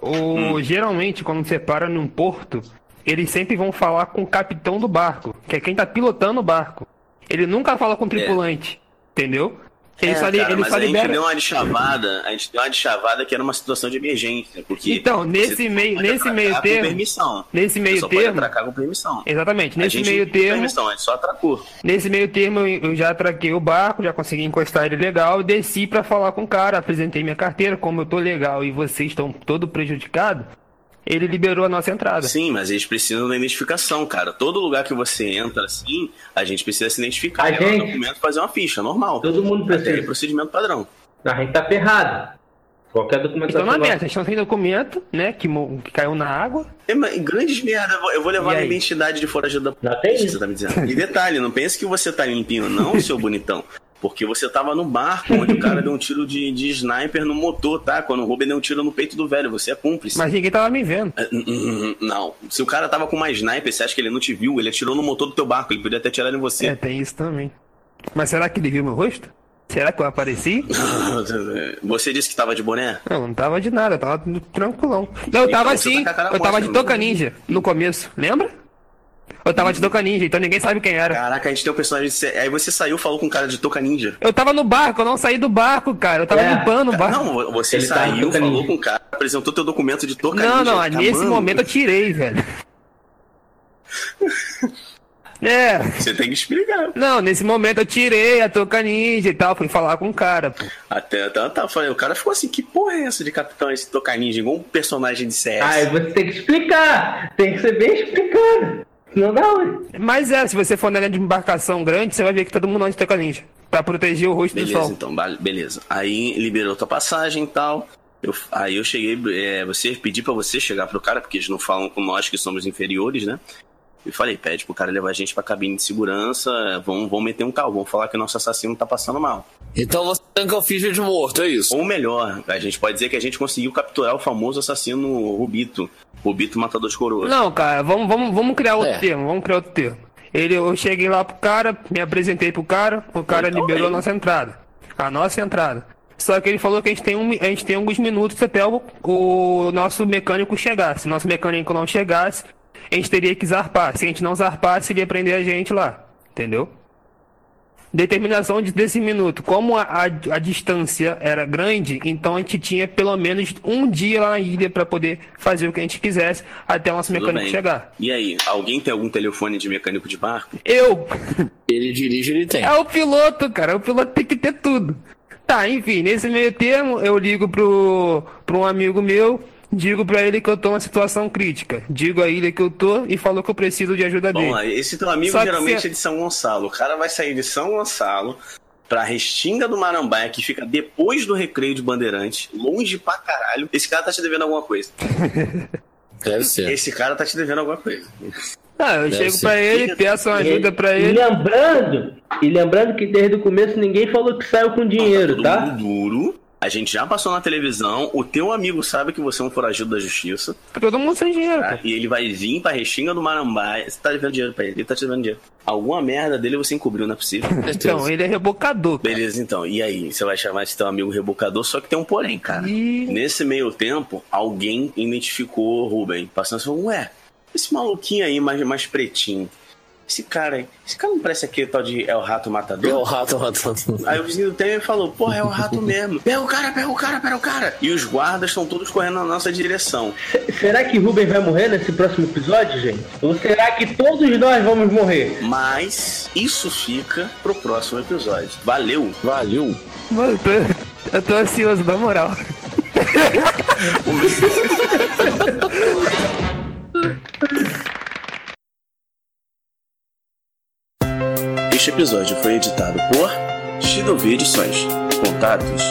O, Geralmente, quando você para num porto, eles sempre vão falar com o capitão do barco, que é quem tá pilotando o barco. Ele nunca fala com o tripulante, entendeu? Ele É, só, cara, ele mas só a gente libera. deu uma de chavada, a gente deu uma de chavada que era uma situação de emergência. Porque Então, nesse meio- nesse meio termo- permissão. nesse meio Você termo- atracar com permissão. Exatamente, nesse gente meio termo. permissão, a gente só atracou. Nesse meio termo, eu já atraquei o barco, já consegui encostar ele legal, desci pra falar com o cara, apresentei minha carteira, como eu tô legal e vocês estão todo prejudicados, ele liberou a nossa entrada. Sim, mas eles precisam da identificação, cara. Todo lugar que você entra assim, a gente precisa se identificar. A gente- documento fazer uma ficha, normal. Todo mundo Até precisa. procedimento padrão. A gente tá ferrado. Qualquer Então documentação. na nossa- merda, vocês estão sem documento, né, que, mo- que caiu na água. É, mas grandes merda, eu vou- levar a identidade de foragido da Não tem que isso. você tá me dizendo. E detalhe, não pense que você tá limpinho, não, seu bonitão. (laughs) Porque você tava no barco onde o cara (laughs) deu um tiro de, de sniper no motor, tá? Quando o Ruben deu um tiro no peito do velho, você é cúmplice. Mas ninguém tava me vendo. É, Não. Se o cara tava com uma sniper, você acha que ele não te viu? Ele atirou no motor do teu barco, ele podia ter atirado em você. É, tem isso também. Mas será que ele viu meu rosto? Será que eu apareci? (laughs) Você disse que tava de boné? Não, não tava de nada, eu tava tranquilão. Não, eu Então tava você assim, tá eu tava de não toca ninja no começo, lembra? Eu tava de Toca Ninja, então ninguém sabe quem era. Caraca, a gente tem um personagem. de- Aí você saiu e falou com um cara de Toca Ninja. Eu tava no barco, eu não saí do barco, cara. Eu tava É, limpando o barco. Não, você Ele tá saiu, falou Ninja. com o cara, apresentou teu documento de Toca Não, Ninja. não, Tá, nesse mano, momento eu tirei, velho. (laughs) É, Você tem que explicar. não, nesse momento eu tirei a Toca Ninja e tal, fui falar com o cara, pô. Até, até tá, falei, o cara ficou assim, que porra é essa de Capitão esse Toca Ninja? Igual um personagem de CS. Aí você tem que explicar. Tem que ser bem explicado. Não dá, ué. Mas é, se você for na de embarcação grande, você vai ver que todo mundo anda de Toca Ninja. Pra proteger o rosto do Beleza, sol. então, beleza. Aí liberou tua passagem e tal. Eu- aí eu cheguei, é, você pedi pra você chegar pro cara, porque eles não falam com nós que somos inferiores, né? E falei, pede pro cara levar a gente pra cabine de segurança, vamos, vamos meter um carro, vamos falar que o nosso assassino tá passando mal. Então você tanca o Fischer de morto, é isso? Ou melhor, a gente pode dizer que a gente conseguiu capturar o famoso assassino Rubito. Rubito Matador de Coroa. Não, cara, vamos, vamos, vamos criar outro É. termo, vamos criar outro termo. Ele, eu cheguei lá pro cara, me apresentei pro cara, o cara Então, liberou a bem. nossa entrada. A nossa entrada. Só que ele falou que a gente tem, um, a gente tem alguns minutos até o, o nosso mecânico chegar. Se nosso mecânico não chegasse, a gente teria que zarpar. Se a gente não zarpasse, ele ia prender a gente lá. Entendeu? Determinação de, desse minuto. Como a, a, a distância era grande, então a gente tinha pelo menos um dia lá na ilha para poder fazer o que a gente quisesse até o nosso Tudo mecânico bem. chegar. E aí, alguém tem algum telefone de mecânico de barco? Eu! Ele dirige, ele tem. É o piloto, cara. O piloto tem que ter tudo. Tá, enfim, nesse meio termo, eu ligo pro, pro um amigo meu, digo pra ele que eu tô numa situação crítica. Digo a ele que eu tô e falou que eu preciso de ajuda Vamos dele. esse teu amigo Só geralmente se- é de São Gonçalo. O cara vai sair de São Gonçalo pra Restinga do Marambaia, que fica depois do recreio de Bandeirante, longe pra caralho. Esse cara tá te devendo alguma coisa. (laughs) Deve ser. Esse cara tá te devendo alguma coisa. Ah, eu Deve chego ser. pra ele, peço uma ajuda pra E ele. lembrando, e lembrando que desde o começo ninguém falou que saiu com dinheiro, todo tá? mundo duro. A gente já passou na televisão. O teu amigo sabe que você é um foragido da justiça. Tá todo mundo sem dinheiro, tá? cara. E ele vai vir pra Restinga do Marambaia. Você tá devendo dinheiro pra ele. Ele tá te devendo dinheiro. Alguma merda dele você encobriu, não é possível. (laughs) Então, ele é rebocador. cara. Beleza, então. E aí? Você vai chamar esse teu amigo rebocador, só que tem um porém, cara. E Nesse meio tempo, alguém identificou o Ruben. Passando falou, ué, esse maluquinho aí, mais, mais pretinho. Esse cara aí, esse cara não parece aquele tal de É o Rato Matador? É o rato matando. Aí o vizinho do Temer falou, porra, é o rato mesmo. Pega o cara, pega o cara, pega o cara. E os guardas estão todos correndo na nossa direção. Se- Será que Ruben vai morrer nesse próximo episódio, gente? Ou será que todos nós vamos morrer? Mas isso fica pro próximo episódio. Valeu! Valeu. Mano, eu tô, eu tô ansioso, na moral. (laughs) Este episódio foi editado por Shidovi Edições. Contatos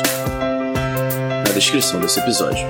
na descrição desse episódio.